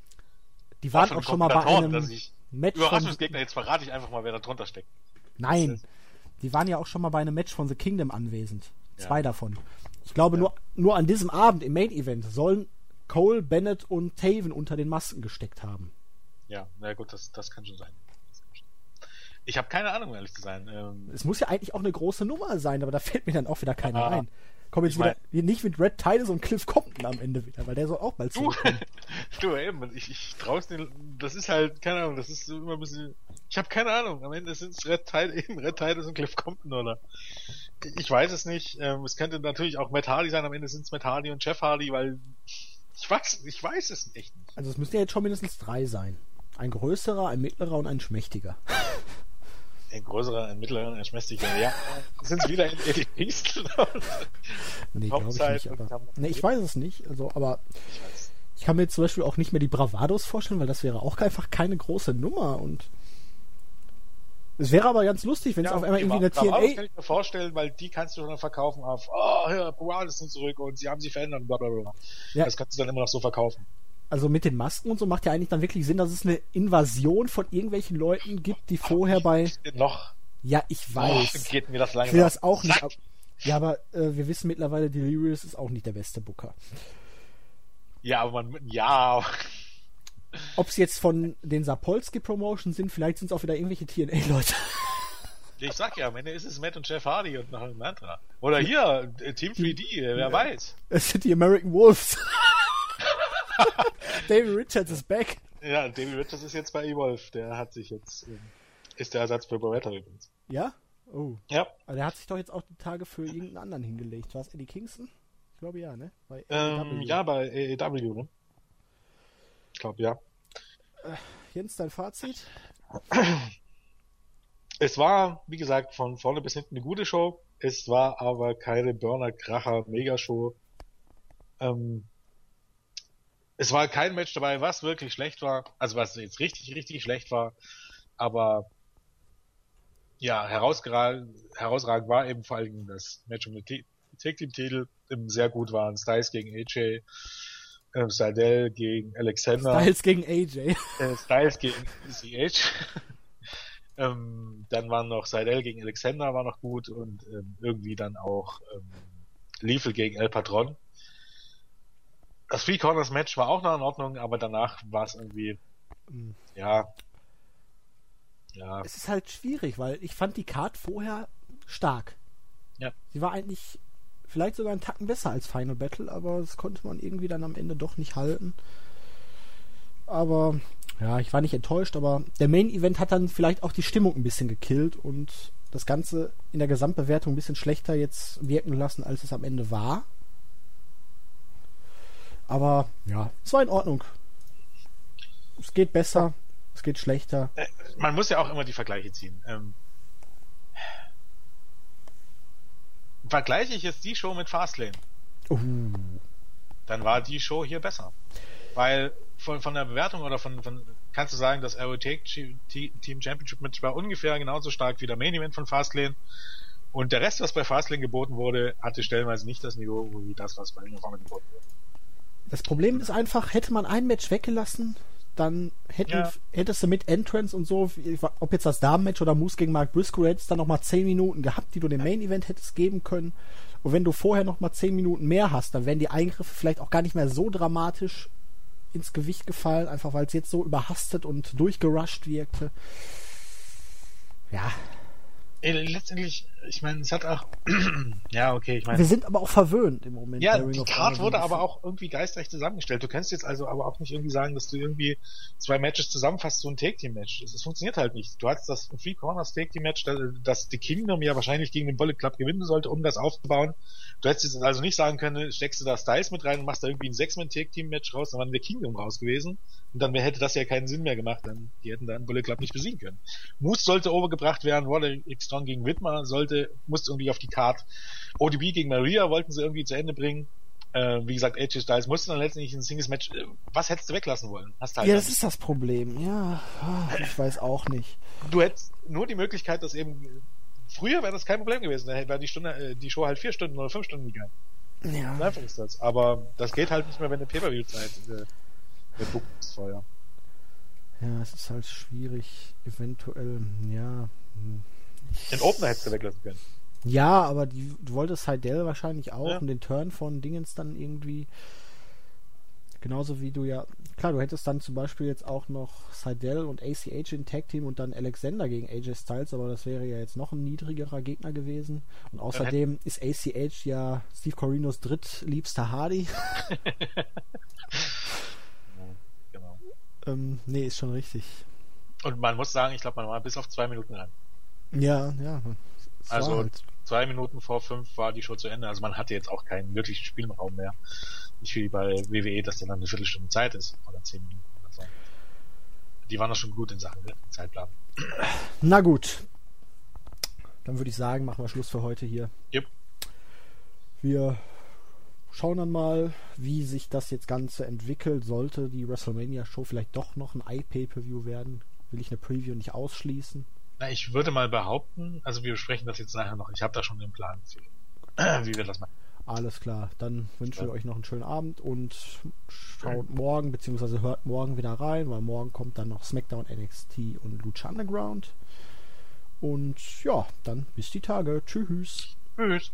die waren auch schon mal bei einem ich Match Überraschungsgegner, jetzt verrate ich einfach mal, wer da drunter steckt. Nein, die waren ja auch schon mal bei einem Match von The Kingdom anwesend. Zwei ja. davon. Ich glaube, ja. nur, nur an diesem Abend im Main Event sollen Cole, Bennett und Taven unter den Masken gesteckt haben. Ja, na gut, das, das kann schon sein. Ich habe keine Ahnung, ehrlich zu sein. Ähm, es muss ja eigentlich auch eine große Nummer sein, aber da fällt mir dann auch wieder keiner ah, ein. Komm jetzt wieder mein, nicht mit Red Titus und Cliff Compton am Ende wieder, weil der soll auch mal zurückkommen. Du, eben, ich, ich draußen, das ist halt, keine Ahnung, das ist immer ein bisschen, ich habe keine Ahnung, am Ende sind es Red eben Red Titus und Cliff Compton, oder? Ich weiß es nicht, ähm, es könnte natürlich auch Matt Hardy sein, am Ende sind es Matt Hardy und Jeff Hardy, weil ich weiß, ich weiß es echt nicht. Also es müssten ja jetzt schon mindestens drei sein. Ein größerer, ein mittlerer und ein schmächtiger. ein größerer, ein mittlerer, ein schmächtiger. Ja, sind es wieder in Peace? nee, glaube ich nicht. Aber, nee, ich weiß es nicht. Also, aber ich, ich kann mir jetzt zum Beispiel auch nicht mehr die Bravados vorstellen, weil das wäre auch einfach keine große Nummer und es wäre aber ganz lustig, wenn es ja, auf einmal irgendwie eine TNA... Das kann ich mir vorstellen, weil die kannst du dann verkaufen auf, oh, ja, Bravados sind zurück und sie haben sich verändert und bla bla bla. Ja. Das kannst du dann immer noch so verkaufen also mit den Masken und so macht ja eigentlich dann wirklich Sinn, dass es eine Invasion von irgendwelchen Leuten gibt, die vorher bei. Noch. Ja, ich weiß. Oh, geht mir das langsam. Ich will das auch nicht. Ab... Ja, aber äh, wir wissen mittlerweile, Delirious ist auch nicht der beste Booker. Ja, aber man, ja. Ob es jetzt von den Sapolsky Promotions sind, vielleicht sind es auch wieder irgendwelche TNA-Leute. Ich sag ja, am Ende ist es Matt und Jeff Hardy und noch ein Mantra. Oder hier, äh, Team 3D, wer ja. weiß. Es sind die American Wolves. David Richards ist back. Ja, David Richards ist jetzt bei Evolve. Der hat sich jetzt, ähm, ist der Ersatz für Beretta übrigens. Ja? Oh. Ja. Aber der hat sich doch jetzt auch die Tage für irgendeinen anderen hingelegt. War es Eddie Kingston? Ich glaube ja, ne? Bei ähm, ja, bei AEW, ne? Ich glaube ja. Äh, Jens, dein Fazit? Es war, wie gesagt, von vorne bis hinten eine gute Show. Es war aber keine Burner-Kracher-Megashow. Ähm, es war kein Match dabei, was wirklich schlecht war, also was jetzt richtig, richtig schlecht war, aber ja, herausragend, herausragend war eben vor allem das Match um den Tag Team Titel sehr gut waren, Styles gegen AJ äh, Seidel gegen Alexander. Styles gegen AJ. Äh, Styles gegen ECH. ähm, dann waren noch Seidel gegen Alexander war noch gut und ähm, irgendwie dann auch ähm, Lethal gegen El Patron. Das Three Corners Match war auch noch in Ordnung, aber danach war es irgendwie, Mhm. ja, ja, Es ist halt schwierig, weil ich fand die Card vorher stark. Ja. Sie war eigentlich vielleicht sogar einen Tacken besser als Final Battle, aber das konnte man irgendwie dann am Ende doch nicht halten. Aber ja, ich war nicht enttäuscht, aber der Main Event hat dann vielleicht auch die Stimmung ein bisschen gekillt und das Ganze in der Gesamtbewertung ein bisschen schlechter jetzt wirken lassen, als es am Ende war. Aber ja, es war in Ordnung. Es geht besser, es geht schlechter. Äh, man muss ja auch immer die Vergleiche ziehen. Ähm, vergleiche ich jetzt die Show mit Fastlane, Uh, dann war die Show hier besser. Weil von, von der Bewertung oder von, von kannst du sagen, das Take Team Championship Match war ungefähr genauso stark wie der Main Event von Fastlane. Und der Rest, was bei Fastlane geboten wurde, hatte stellenweise nicht das Niveau wie das, was bei Ring of Honor geboten wurde. Das Problem ist einfach, hätte man ein Match weggelassen, dann hätten, Ja. hättest du mit Entrance und so, ob jetzt das Damenmatch oder Moose gegen Mark Briscoe, hättest dann nochmal 10 Minuten gehabt, die du dem Main Event hättest geben können. Und wenn du vorher nochmal 10 Minuten mehr hast, dann wären die Eingriffe vielleicht auch gar nicht mehr so dramatisch ins Gewicht gefallen, einfach weil es jetzt so überhastet und durchgerusht wirkte. Ja, Ey, letztendlich, ich meine, es hat auch, ja, okay, ich meine, wir sind aber auch verwöhnt im Moment. Ja, die Card Honor. wurde aber auch irgendwie geistreich zusammengestellt. Du kannst jetzt also aber auch nicht irgendwie sagen, dass du irgendwie zwei Matches zusammenfasst, so ein Take-Team-Match. Das, das funktioniert halt nicht. Du hast das Three Corners Take-Team-Match, das, das The Kingdom ja wahrscheinlich gegen den Bullet Club gewinnen sollte, um das aufzubauen. Du hättest jetzt also nicht sagen können, steckst du da Styles mit rein und machst da irgendwie ein Sechs-Man-Take-Team-Match raus, dann war der Kingdom raus gewesen. Und dann hätte das ja keinen Sinn mehr gemacht, dann, die hätten dann Bullet Club nicht besiegen können. Moose sollte overgebracht werden, Roderick Strong gegen Whitmer sollte, musste irgendwie auf die Card. ODB gegen Maria wollten sie irgendwie zu Ende bringen. Äh, wie gesagt, AJ Styles musste dann letztendlich ein Singles Match. Äh, was hättest du weglassen wollen? Hast halt Ja, das ist das Problem. Ja, ah, ich weiß auch nicht. du hättest nur die Möglichkeit, dass eben früher wäre das kein Problem gewesen. Da wäre die Stunde, äh, die Show halt vier Stunden oder fünf Stunden gegangen. Ja. So einfach ist das. Aber das geht halt nicht mehr, wenn eine Pay-Per-View-Zeit äh, der Book ist vorher. Ja, es ist halt schwierig, eventuell, ja. hm. Den Opener hättest du weglassen können. Ja, aber die, du wolltest Heidel wahrscheinlich auch Ja. und den Turn von Dingens dann irgendwie. Genauso wie du ja. Klar, du hättest dann zum Beispiel jetzt auch noch Seidel und ACH in Tag Team und dann Alexander gegen AJ Styles, aber das wäre ja jetzt noch ein niedrigerer Gegner gewesen. Und außerdem ist ACH ja Steve Corinos drittliebster Hardy. Genau. ähm, nee, ist schon richtig. Und man muss sagen, ich glaube, man war bis auf zwei Minuten ran. Ja, ja. Also halt- zwei Minuten vor fünf war die Show zu Ende. Also man hatte jetzt auch keinen wirklichen Spielraum mehr. Nicht wie bei WWE, dass dann eine Viertelstunde Zeit ist oder zehn Minuten oder so. Die waren doch schon gut in Sachen Zeitplan. Na gut. Dann würde ich sagen, machen wir Schluss für heute hier. Yep. Wir schauen dann mal, wie sich das jetzt Ganze entwickelt. Sollte die WrestleMania-Show vielleicht doch noch ein iPay-Per-View werden, will ich eine Preview nicht ausschließen. Na, ich würde mal behaupten, also wir besprechen das jetzt nachher noch. Ich habe da schon den Plan, wie, wir das machen. Alles klar, dann wünschen wir Ja. euch noch einen schönen Abend und schaut morgen, beziehungsweise hört morgen wieder rein, weil morgen kommt dann noch SmackDown, NXT und Lucha Underground. Und ja, dann bis die Tage. Tschüss. Tschüss.